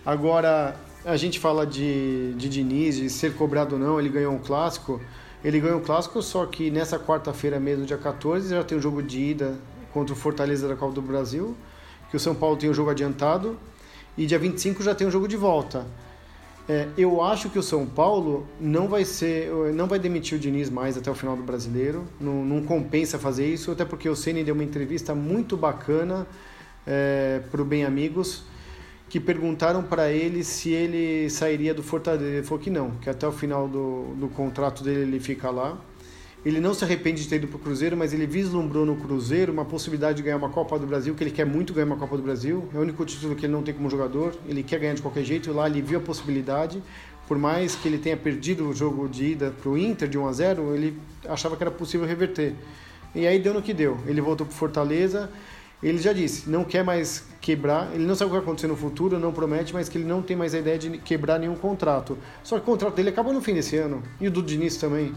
Agora, a gente fala de, de Diniz, de ser cobrado ou não, ele ganhou um clássico. Ele ganhou um clássico, só que nessa quarta-feira mesmo, dia 14, já tem o um jogo de ida contra o Fortaleza da Copa do Brasil, que o São Paulo tem o um jogo adiantado, e dia 25 já tem o um jogo de volta. É, eu acho que o São Paulo não vai ser, não vai demitir o Diniz mais até o final do Brasileiro. Não, não compensa fazer isso, até porque o Ceni deu uma entrevista muito bacana é, para o Bem Amigos, que perguntaram para ele se ele sairia do Fortaleza. Ele falou que não, que até o final do, do contrato dele ele fica lá. Ele não se arrepende de ter ido para o Cruzeiro, mas ele vislumbrou no Cruzeiro uma possibilidade de ganhar uma Copa do Brasil, que ele quer muito ganhar uma Copa do Brasil. É o único título que ele não tem como jogador. Ele quer ganhar de qualquer jeito. Lá ele viu a possibilidade. Por mais que ele tenha perdido o jogo de ida para o Inter de 1 a 0, ele achava que era possível reverter. E aí deu no que deu. Ele voltou para Fortaleza. Ele já disse, não quer mais quebrar. Ele não sabe o que vai acontecer no futuro, não promete, mas que ele não tem mais a ideia de quebrar nenhum contrato. Só que o contrato dele acaba no fim desse ano. E o do Diniz também.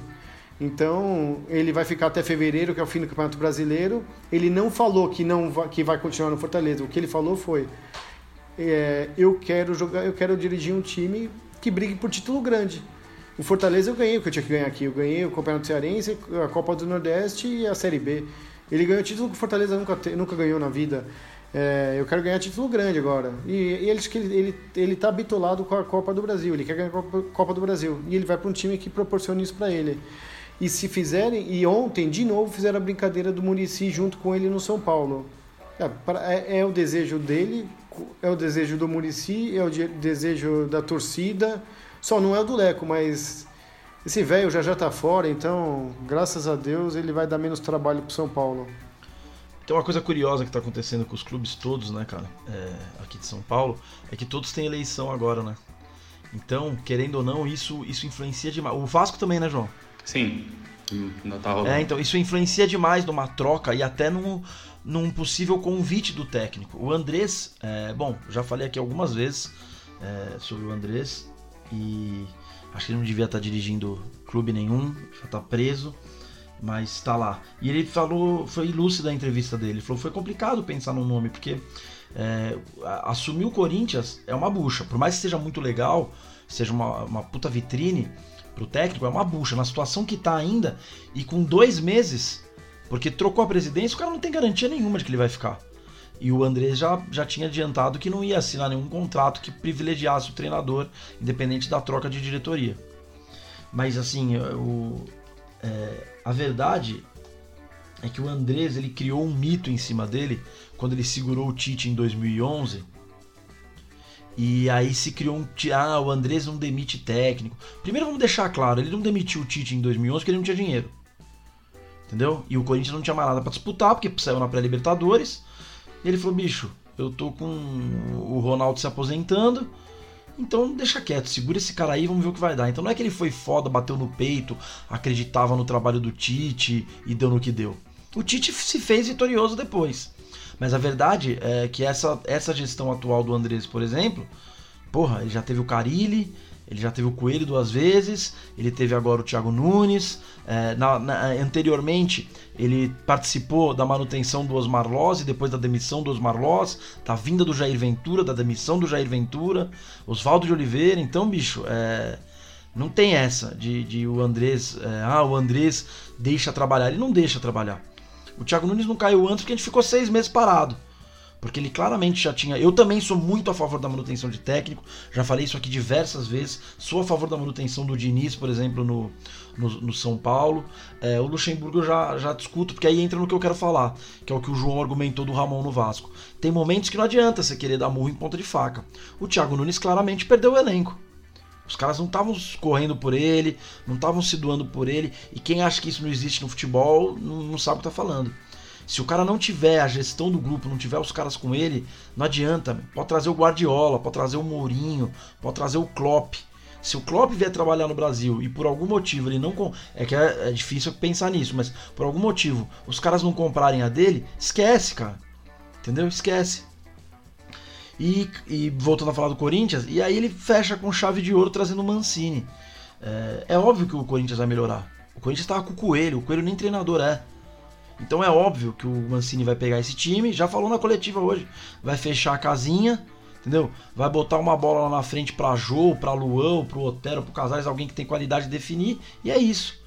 Então, ele vai ficar até fevereiro, que é o fim do Campeonato Brasileiro. Ele não falou que não vai, que vai continuar no Fortaleza. O que ele falou foi: é, eu quero jogar, eu quero dirigir um time que brigue por título grande. O Fortaleza eu ganhei o que eu tinha que ganhar aqui. Eu ganhei o Campeonato Cearense, a Copa do Nordeste e a Série B. Ele ganhou título que o Fortaleza nunca, te, nunca ganhou na vida. É, eu quero ganhar título grande agora. E, e ele, ele, ele, ele tá bitolado com a Copa do Brasil. Ele quer ganhar a Copa, Copa do Brasil. E ele vai para um time que proporciona isso para ele. E se fizerem, e ontem de novo fizeram a brincadeira do Murici junto com ele no São Paulo. É, é, é o desejo dele, é o desejo do Murici, é o de, desejo da torcida. Só não é o do Leco, mas esse velho já já tá fora, então graças a Deus ele vai dar menos trabalho pro São Paulo. Tem uma coisa curiosa que está acontecendo com os clubes todos, né, cara, é, aqui de São Paulo, é que todos têm eleição agora, né? Então, querendo ou não, isso, isso influencia demais. O Vasco também, né, João? Sim, não tá rolando. É, então, isso influencia demais numa troca e até num, num possível convite do técnico. O Andrés, é, bom, já falei aqui algumas vezes é, sobre o Andrés e acho que ele não devia estar dirigindo clube nenhum, já está preso, mas está lá. E ele falou, foi lúcido a entrevista dele, falou foi complicado pensar no nome, porque é, assumir o Corinthians é uma bucha, por mais que seja muito legal, seja uma, uma puta vitrine pro técnico, é uma bucha, na situação que tá ainda, e com dois meses, porque trocou a presidência, o cara não tem garantia nenhuma de que ele vai ficar. E o Andrés já, já tinha adiantado que não ia assinar nenhum contrato que privilegiasse o treinador, independente da troca de diretoria. Mas assim, o, é, a verdade é que o Andrés ele criou um mito em cima dele quando ele segurou o Tite em 2011. E aí se criou um. Ah, o Andrés não demite técnico. Primeiro vamos deixar claro: ele não demitiu o Tite em 2011 porque ele não tinha dinheiro. Entendeu? E o Corinthians não tinha mais nada pra disputar porque saiu na pré-Libertadores. E ele falou: bicho, eu tô com o Ronaldo se aposentando. Então deixa quieto, segura esse cara aí, vamos ver o que vai dar. Então não é que ele foi foda, bateu no peito, acreditava no trabalho do Tite e deu no que deu. O Tite se fez vitorioso depois. Mas a verdade é que essa, essa gestão atual do Andrés, por exemplo, porra, ele já teve o Carilli, ele já teve o Coelho duas vezes, ele teve agora o Thiago Nunes. É, na, na, anteriormente, ele participou da manutenção do Osmar Loz e depois da demissão do Osmar Loz, da vinda do Jair Ventura, da demissão do Jair Ventura, Oswaldo de Oliveira. Então, bicho, é, não tem essa de, de o Andrés. É, ah, o Andrés deixa trabalhar. Ele não deixa trabalhar. O Thiago Nunes não caiu antes porque a gente ficou seis meses parado. Porque ele claramente já tinha. Eu também sou muito a favor da manutenção de técnico. Já falei isso aqui diversas vezes. Sou a favor da manutenção do Diniz, por exemplo, no, no, no São Paulo. É, o Luxemburgo eu já, já discuto, porque aí entra no que eu quero falar, que é o que o João argumentou do Ramon no Vasco. Tem momentos que não adianta você querer dar murro em ponta de faca. O Thiago Nunes claramente perdeu o elenco. Os caras não estavam correndo por ele, não estavam se doando por ele. E quem acha que isso não existe no futebol não, não sabe o que está falando. Se o cara não tiver a gestão do grupo, não tiver os caras com ele, não adianta. Pode trazer o Guardiola, pode trazer o Mourinho, pode trazer o Klopp. Se o Klopp vier trabalhar no Brasil e por algum motivo ele não. É que é, é difícil pensar nisso, mas por algum motivo os caras não comprarem a dele, esquece, cara. Entendeu? Esquece. E, e, voltando a falar do Corinthians, e aí ele fecha com chave de ouro trazendo o Mancini. É, é óbvio que o Corinthians vai melhorar. O Corinthians estava com o Coelho, o Coelho nem treinador é. Então é óbvio que o Mancini vai pegar esse time, já falou na coletiva hoje, vai fechar a casinha, entendeu? Vai botar uma bola lá na frente para Jô, para Luão, para o Otero, para Casares, alguém que tem qualidade de definir, e é isso.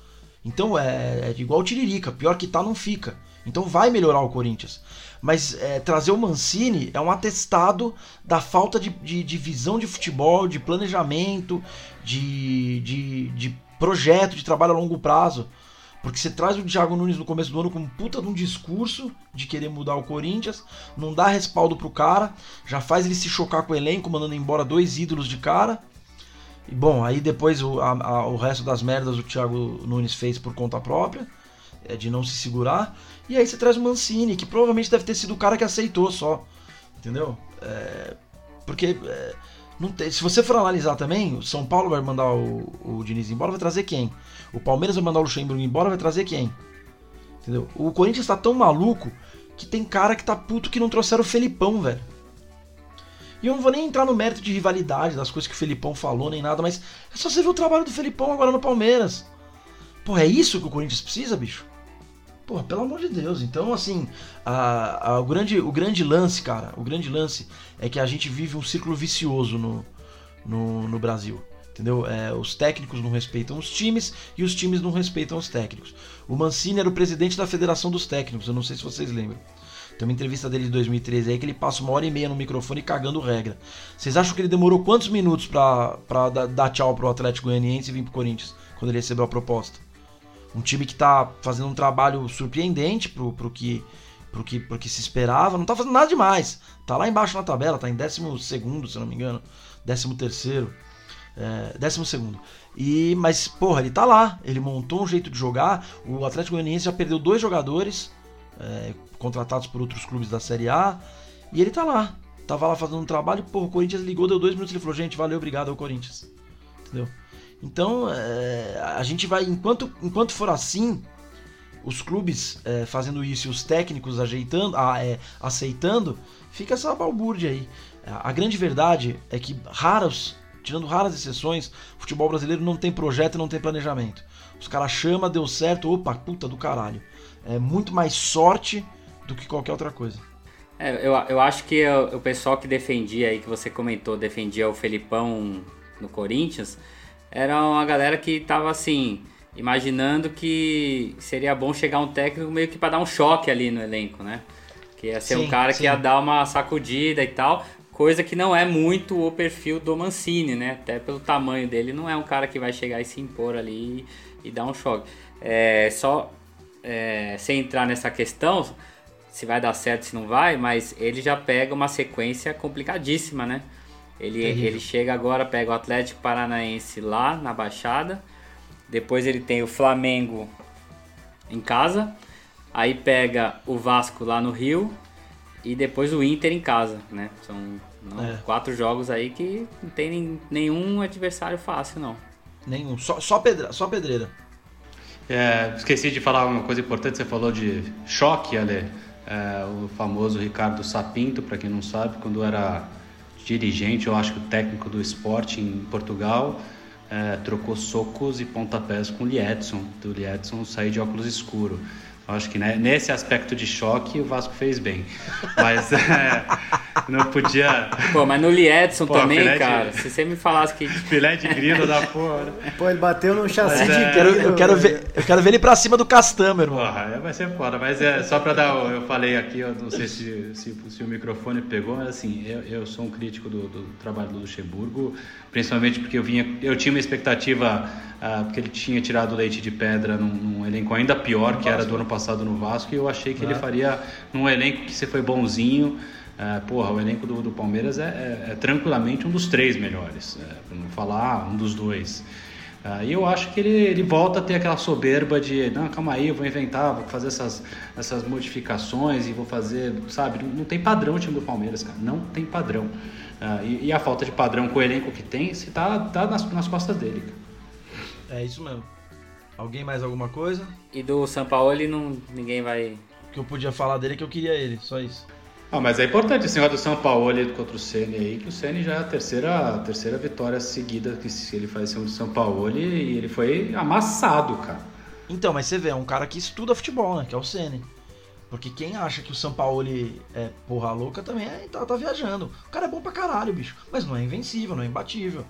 Então é, é igual o Tiririca, pior que tá não fica. Então vai melhorar o Corinthians. Mas é, trazer o Mancini é um atestado da falta de, de, de visão de futebol, de planejamento, de, de, de projeto, de trabalho a longo prazo. Porque você traz o Thiago Nunes no começo do ano com um puta de um discurso de querer mudar o Corinthians, não dá respaldo pro cara, já faz ele se chocar com o elenco, mandando embora dois ídolos de cara. E bom, aí depois o, a, a, o resto das merdas o Thiago Nunes fez por conta própria, é, de não se segurar. E aí você traz o Mancini, que provavelmente deve ter sido o cara que aceitou só. Entendeu? É, porque. É, tem, se você for analisar também, o São Paulo vai mandar o, o Diniz embora, vai trazer quem? O Palmeiras vai mandar o Luxemburgo embora, vai trazer quem? Entendeu? O Corinthians tá tão maluco que tem cara que tá puto que não trouxeram o Felipão, velho. E eu não vou nem entrar no mérito de rivalidade, das coisas que o Felipão falou, nem nada, mas é só você ver o trabalho do Felipão agora no Palmeiras. Pô, é isso que o Corinthians precisa, bicho? Pô, pelo amor de Deus. Então, assim, a, a, o, grande, o grande lance, cara, o grande lance é que a gente vive um círculo vicioso no, no, no Brasil. Entendeu? É, os técnicos não respeitam os times e os times não respeitam os técnicos. O Mancini era o presidente da Federação dos Técnicos, eu não sei se vocês lembram. Tem uma entrevista dele de 2013 aí que ele passa uma hora e meia no microfone cagando regra. Vocês acham que ele demorou quantos minutos pra, dar tchau pro Atlético Goianiense e vir pro Corinthians quando ele recebeu a proposta? Um time que tá fazendo um trabalho surpreendente pro, pro, que, pro, que, pro que se esperava, não tá fazendo nada demais. Tá lá embaixo na tabela, tá em 12 segundo, se não me engano. 13 terceiro. É, décimo segundo. E, mas, porra, ele tá lá. Ele montou um jeito de jogar. O Atlético Goianiense já perdeu dois jogadores é, contratados por outros clubes da Série A. E ele tá lá. Tava lá fazendo um trabalho, pô, o Corinthians ligou, deu dois minutos ele falou, gente, valeu, obrigado ao Corinthians. Entendeu? Então, é, a gente vai, enquanto, enquanto for assim, os clubes é, fazendo isso e os técnicos ajeitando, a, é, aceitando, fica essa balbúrdia aí. A grande verdade é que raros, tirando raras exceções, o futebol brasileiro não tem projeto e não tem planejamento. Os caras chamam, deu certo, opa, puta do caralho. É muito mais sorte do que qualquer outra coisa. É, eu, eu acho que o, o pessoal que defendia aí, que você comentou, defendia o Felipão no Corinthians, era uma galera que tava assim, imaginando que seria bom chegar um técnico meio que para dar um choque ali no elenco, né? Que ia ser sim, um cara sim. que ia dar uma sacudida e tal, coisa que não é muito o perfil do Mancini, né? Até pelo tamanho dele, não é um cara que vai chegar e se impor ali e, e dar um choque. É, só é, sem entrar nessa questão, se vai dar certo, se não vai, mas ele já pega uma sequência complicadíssima, né? Ele, ele chega agora, pega o Atlético Paranaense lá na Baixada, depois ele tem o Flamengo em casa, aí pega o Vasco lá no Rio e depois o Inter em casa, né? São não, é. quatro jogos aí que não tem nenhum adversário fácil, não. Nenhum, só, só, pedra, só pedreira. É, esqueci de falar uma coisa importante, você falou de choque, Ale. É, o famoso Ricardo Sapinto, para quem não sabe, quando era dirigente, eu acho que o técnico do esporte em Portugal, é, trocou socos e pontapés com o Liedson, do Liedson sair de óculos escuro. Eu acho que né, nesse aspecto de choque o Vasco fez bem. Mas <laughs> é, não podia. Pô, mas no Liedson Pô, também, cara. De... Se você me falasse que. <laughs> Filé de grilo da porra. Pô, ele bateu no chassi mas, de é... grilo. Eu quero, ver, eu quero ver ele pra cima do Castan, meu irmão. Porra, vai ser foda. Mas é só pra dar. Eu falei aqui, eu não sei se, se, se o microfone pegou, mas assim, eu, eu sou um crítico do, do trabalho do Luxemburgo, principalmente porque eu vinha. Eu tinha uma expectativa ah, porque ele tinha tirado leite de pedra num, num elenco ainda pior, que era do ano passado no Vasco, e eu achei que ele faria num elenco que você foi bonzinho. Ah, porra, o elenco do, do Palmeiras é, é, é, tranquilamente um dos três melhores, é, para não falar um dos dois. Uh, e eu acho que ele, ele volta a ter aquela soberba de, não, calma aí, eu vou inventar, vou fazer essas, essas modificações e vou fazer, sabe? Não, não tem padrão o time do Palmeiras, cara, não tem padrão. Uh, e, e, a falta de padrão com o elenco que tem, se tá, tá nas, nas costas dele, cara. É isso mesmo. Alguém mais alguma coisa? E do São Paulo não, ninguém vai. O que eu podia falar dele é que eu queria ele, só isso. Ah, mas é importante esse negócio do São Paulo contra o Ceni aí, que o Ceni já é a terceira, a terceira vitória seguida que ele faz em cima do São Paulo e ele foi amassado, cara. Então, mas você vê, é um cara que estuda futebol, né? Que é o Ceni. Porque quem acha que o São Paulo é porra louca também é, tá, tá viajando. O cara é bom pra caralho, bicho. Mas não é invencível, não é imbatível.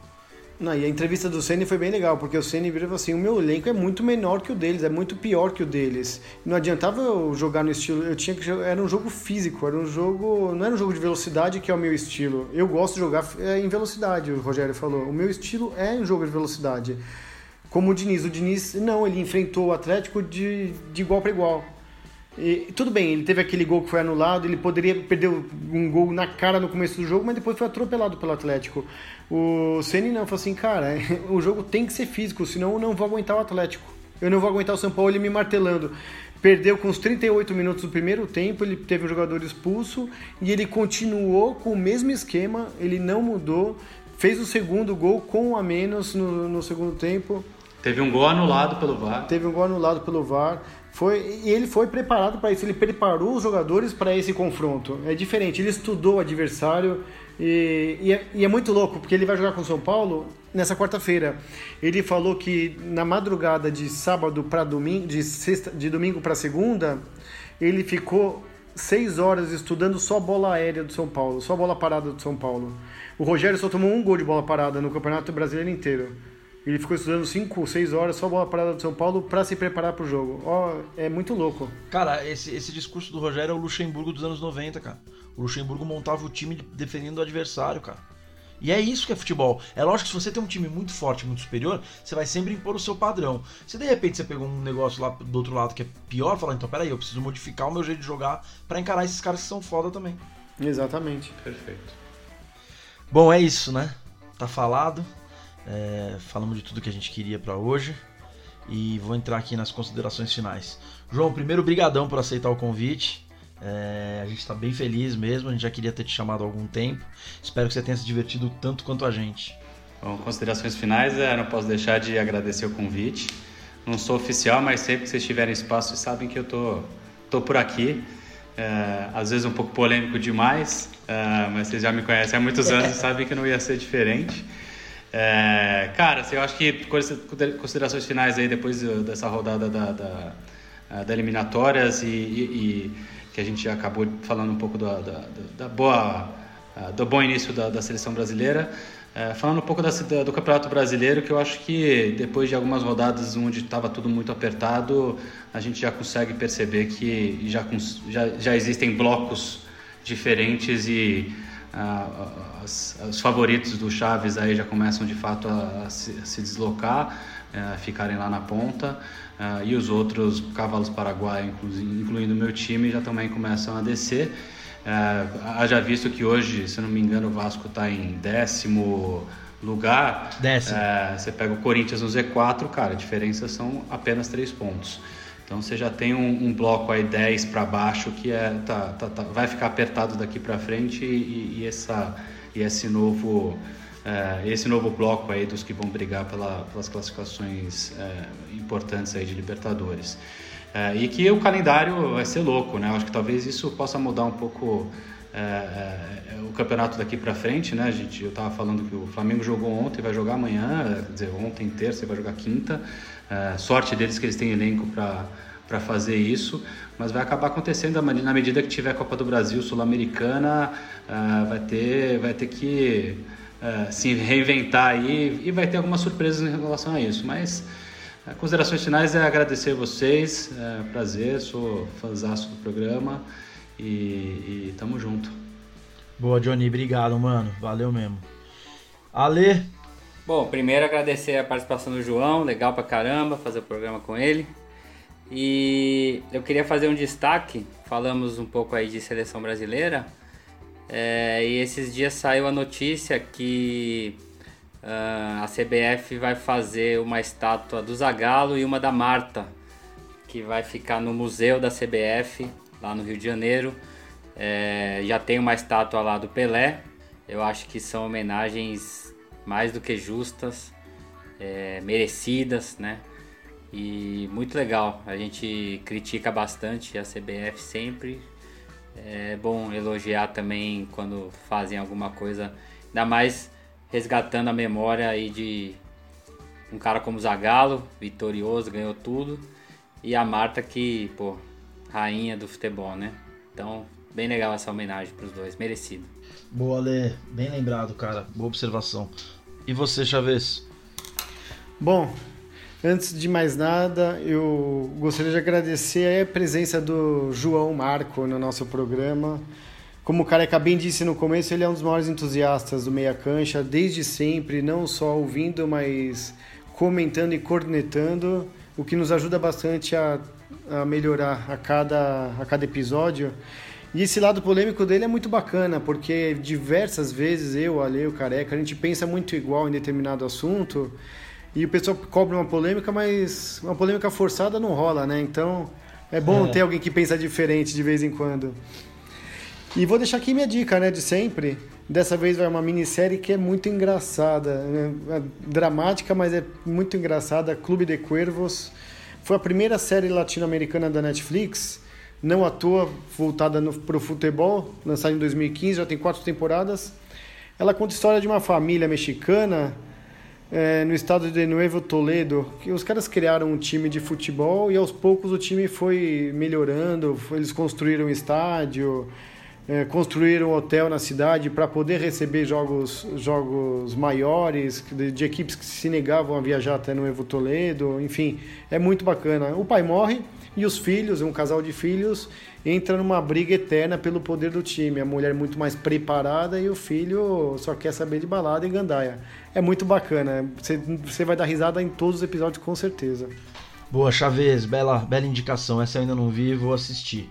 Não, e a entrevista do Ceni foi bem legal, porque o Ceni virou assim: o meu elenco é muito menor que o deles, é muito pior que o deles. Não adiantava eu jogar no estilo, eu tinha que era um jogo físico, era um jogo, não era um jogo de velocidade que é o meu estilo. Eu gosto de jogar é, em velocidade, o Rogério falou. O meu estilo é um jogo de velocidade. Como o Diniz, o Diniz não, ele enfrentou o Atlético de, de igual para igual. E, tudo bem, ele teve aquele gol que foi anulado, ele poderia perder um gol na cara no começo do jogo, mas depois foi atropelado pelo Atlético. O Ceni não falou assim, cara, <laughs> o jogo tem que ser físico, senão eu não vou aguentar o Atlético. Eu não vou aguentar o São Paulo ele me martelando. Perdeu com os 38 minutos do primeiro tempo, ele teve um jogador expulso e ele continuou com o mesmo esquema, ele não mudou, fez o segundo gol com um a menos no, no segundo tempo. Teve um gol anulado pelo VAR. Teve um gol anulado pelo VAR. Foi, ele foi preparado para isso, ele preparou os jogadores para esse confronto. É diferente, ele estudou o adversário e, e, é, e, é, muito louco, porque ele vai jogar com o São Paulo nessa quarta-feira. Ele falou que na madrugada de sábado para domingo, de, sexta, de domingo para segunda, ele ficou seis horas estudando só bola aérea do São Paulo, só bola parada do São Paulo. O Rogério só tomou um gol de bola parada no Campeonato Brasileiro inteiro. Ele ficou estudando 5, 6 horas só bola parada do São Paulo para se preparar para o jogo. Ó, é muito louco. Cara, esse, esse discurso do Rogério é o Luxemburgo dos anos 90, cara. O Luxemburgo montava o time defendendo o adversário, cara. E é isso que é futebol. É lógico que se você tem um time muito forte, muito superior, você vai sempre impor o seu padrão. Se de repente você pegou um negócio lá do outro lado que é pior, fala, então peraí, eu preciso modificar o meu jeito de jogar para encarar esses caras que são foda também. Exatamente. Perfeito. Bom, é isso, né? Tá falado. É, falamos de tudo que a gente queria para hoje. E vou entrar aqui nas considerações finais. João, primeiro, brigadão por aceitar o convite. É, a gente está bem feliz mesmo, a gente já queria ter te chamado há algum tempo. Espero que você tenha se divertido tanto quanto a gente. Bom, considerações finais, é, não posso deixar de agradecer o convite. Não sou oficial, mas sempre que vocês tiverem espaço, vocês sabem que eu tô, tô por aqui. É, às vezes um pouco polêmico demais, é, mas vocês já me conhecem há muitos anos e <laughs> sabem que não ia ser diferente. É, cara, assim, eu acho que considerações finais aí depois dessa rodada da, da, da eliminatórias e, e, e que a gente acabou falando um pouco da, da, da boa, ah, do bom início da, da seleção brasileira. É, falando um pouco da, do Campeonato Brasileiro, que eu acho que depois de algumas rodadas onde estava tudo muito apertado, a gente já consegue perceber que já, já, já existem blocos diferentes e as, os favoritos do Chaves aí já começam de fato a, a, se, a se, deslocar, uh, ficarem lá na ponta. Uh, e os outros cavalos paraguaios, incluindo o meu time, já também começam a descer. Uh, haja visto que hoje, se não me engano, o Vasco está em décimo lugar. Décimo. Você pega o Corinthians no Z4, cara, a diferença são apenas três pontos. Então você já tem um, um bloco aí 10 para baixo que é, tá, tá, tá, vai ficar apertado daqui para frente e, e, essa, e esse novo é, esse novo bloco aí dos que vão brigar pela, pelas classificações é, importantes aí de Libertadores. É, e que o calendário vai ser louco, né? Acho que talvez isso possa mudar um pouco é, é, o campeonato daqui para frente, né? A gente, eu estava falando que o Flamengo jogou ontem, vai jogar amanhã, quer dizer, ontem terça vai jogar quinta. É, sorte deles que eles têm elenco para fazer isso, mas vai acabar acontecendo na medida que tiver Copa do Brasil, Sul-Americana, vai ter vai ter que uh, se reinventar aí e vai ter algumas surpresas em relação a isso. Mas uh, considerações finais é agradecer vocês, é prazer, sou fãzaço do programa e, e tamo junto. Boa, Johnny, obrigado, mano. Valeu mesmo. Ale. Bom, primeiro agradecer a participação do João, legal pra caramba fazer o programa com ele. E eu queria fazer um destaque, falamos um pouco aí de seleção brasileira, é, e esses dias saiu a notícia que uh, a CBF vai fazer uma estátua do Zagallo e uma da Marta, que vai ficar no museu da CBF, lá no Rio de Janeiro. É, já tem uma estátua lá do Pelé. Eu acho que são homenagens mais do que justas, é, merecidas, né? E muito legal. A gente critica bastante a CBF sempre, é bom elogiar também quando fazem alguma coisa, ainda mais resgatando a memória aí de um cara como Zagallo, vitorioso, ganhou tudo, e a Marta que, pô, rainha do futebol, né? Então, bem legal essa homenagem para os dois, merecido. Boa, Lê, bem lembrado, cara. Boa observação. E você, Chaves? Bom, Antes de mais nada, eu gostaria de agradecer a presença do João Marco no nosso programa. Como o Careca bem disse no começo, ele é um dos maiores entusiastas do Meia Cancha, desde sempre, não só ouvindo, mas comentando e cornetando, o que nos ajuda bastante a, a melhorar a cada, a cada episódio. E esse lado polêmico dele é muito bacana, porque diversas vezes eu, Ale, o Careca, a gente pensa muito igual em determinado assunto e o pessoal cobra uma polêmica, mas uma polêmica forçada não rola, né? Então é bom é. ter alguém que pensa diferente de vez em quando. E vou deixar aqui minha dica, né, de sempre. Dessa vez vai uma minissérie que é muito engraçada, né? é dramática, mas é muito engraçada. Clube de Cuervos foi a primeira série latino-americana da Netflix, não à toa voltada para o futebol, lançada em 2015, já tem quatro temporadas. Ela conta a história de uma família mexicana é, no estado de Nuevo Toledo, que os caras criaram um time de futebol e aos poucos o time foi melhorando, eles construíram um estádio, é, construíram um hotel na cidade para poder receber jogos, jogos maiores, de, de, equipes que se negavam a viajar até Nuevo Toledo, enfim, é muito bacana. O pai morre e os filhos, um casal de filhos, entra numa briga eterna pelo poder do time. A mulher muito mais preparada e o filho só quer saber de balada e gandaia. É muito bacana. Você vai dar risada em todos os episódios com certeza. Boa, Chaves, bela, bela indicação. Essa eu ainda não vi, vou assistir.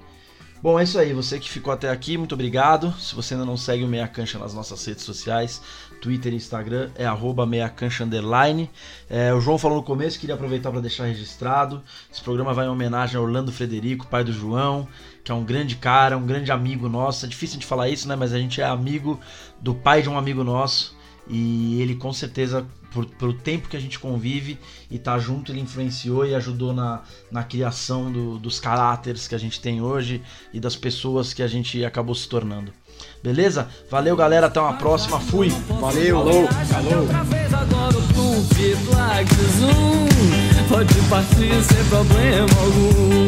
Bom, é isso aí. Você que ficou até aqui, muito obrigado. Se você ainda não segue o Meia Cancha nas nossas redes sociais, Twitter e Instagram, é arroba meiacancha underline. É, o João falou no começo, queria aproveitar para deixar registrado. Esse programa vai em homenagem a Orlando Frederico, pai do João, que é um grande cara, um grande amigo nosso. É difícil de falar isso, né? Mas a gente é amigo do pai de um amigo nosso. E ele com certeza por, pelo tempo que a gente convive e tá junto, ele influenciou e ajudou na, na criação do, dos caráteres que a gente tem hoje e das pessoas que a gente acabou se tornando. Beleza? Valeu, galera. Até uma próxima. Fui. Valeu. Falou. Falou. Pode partir sem problema algum.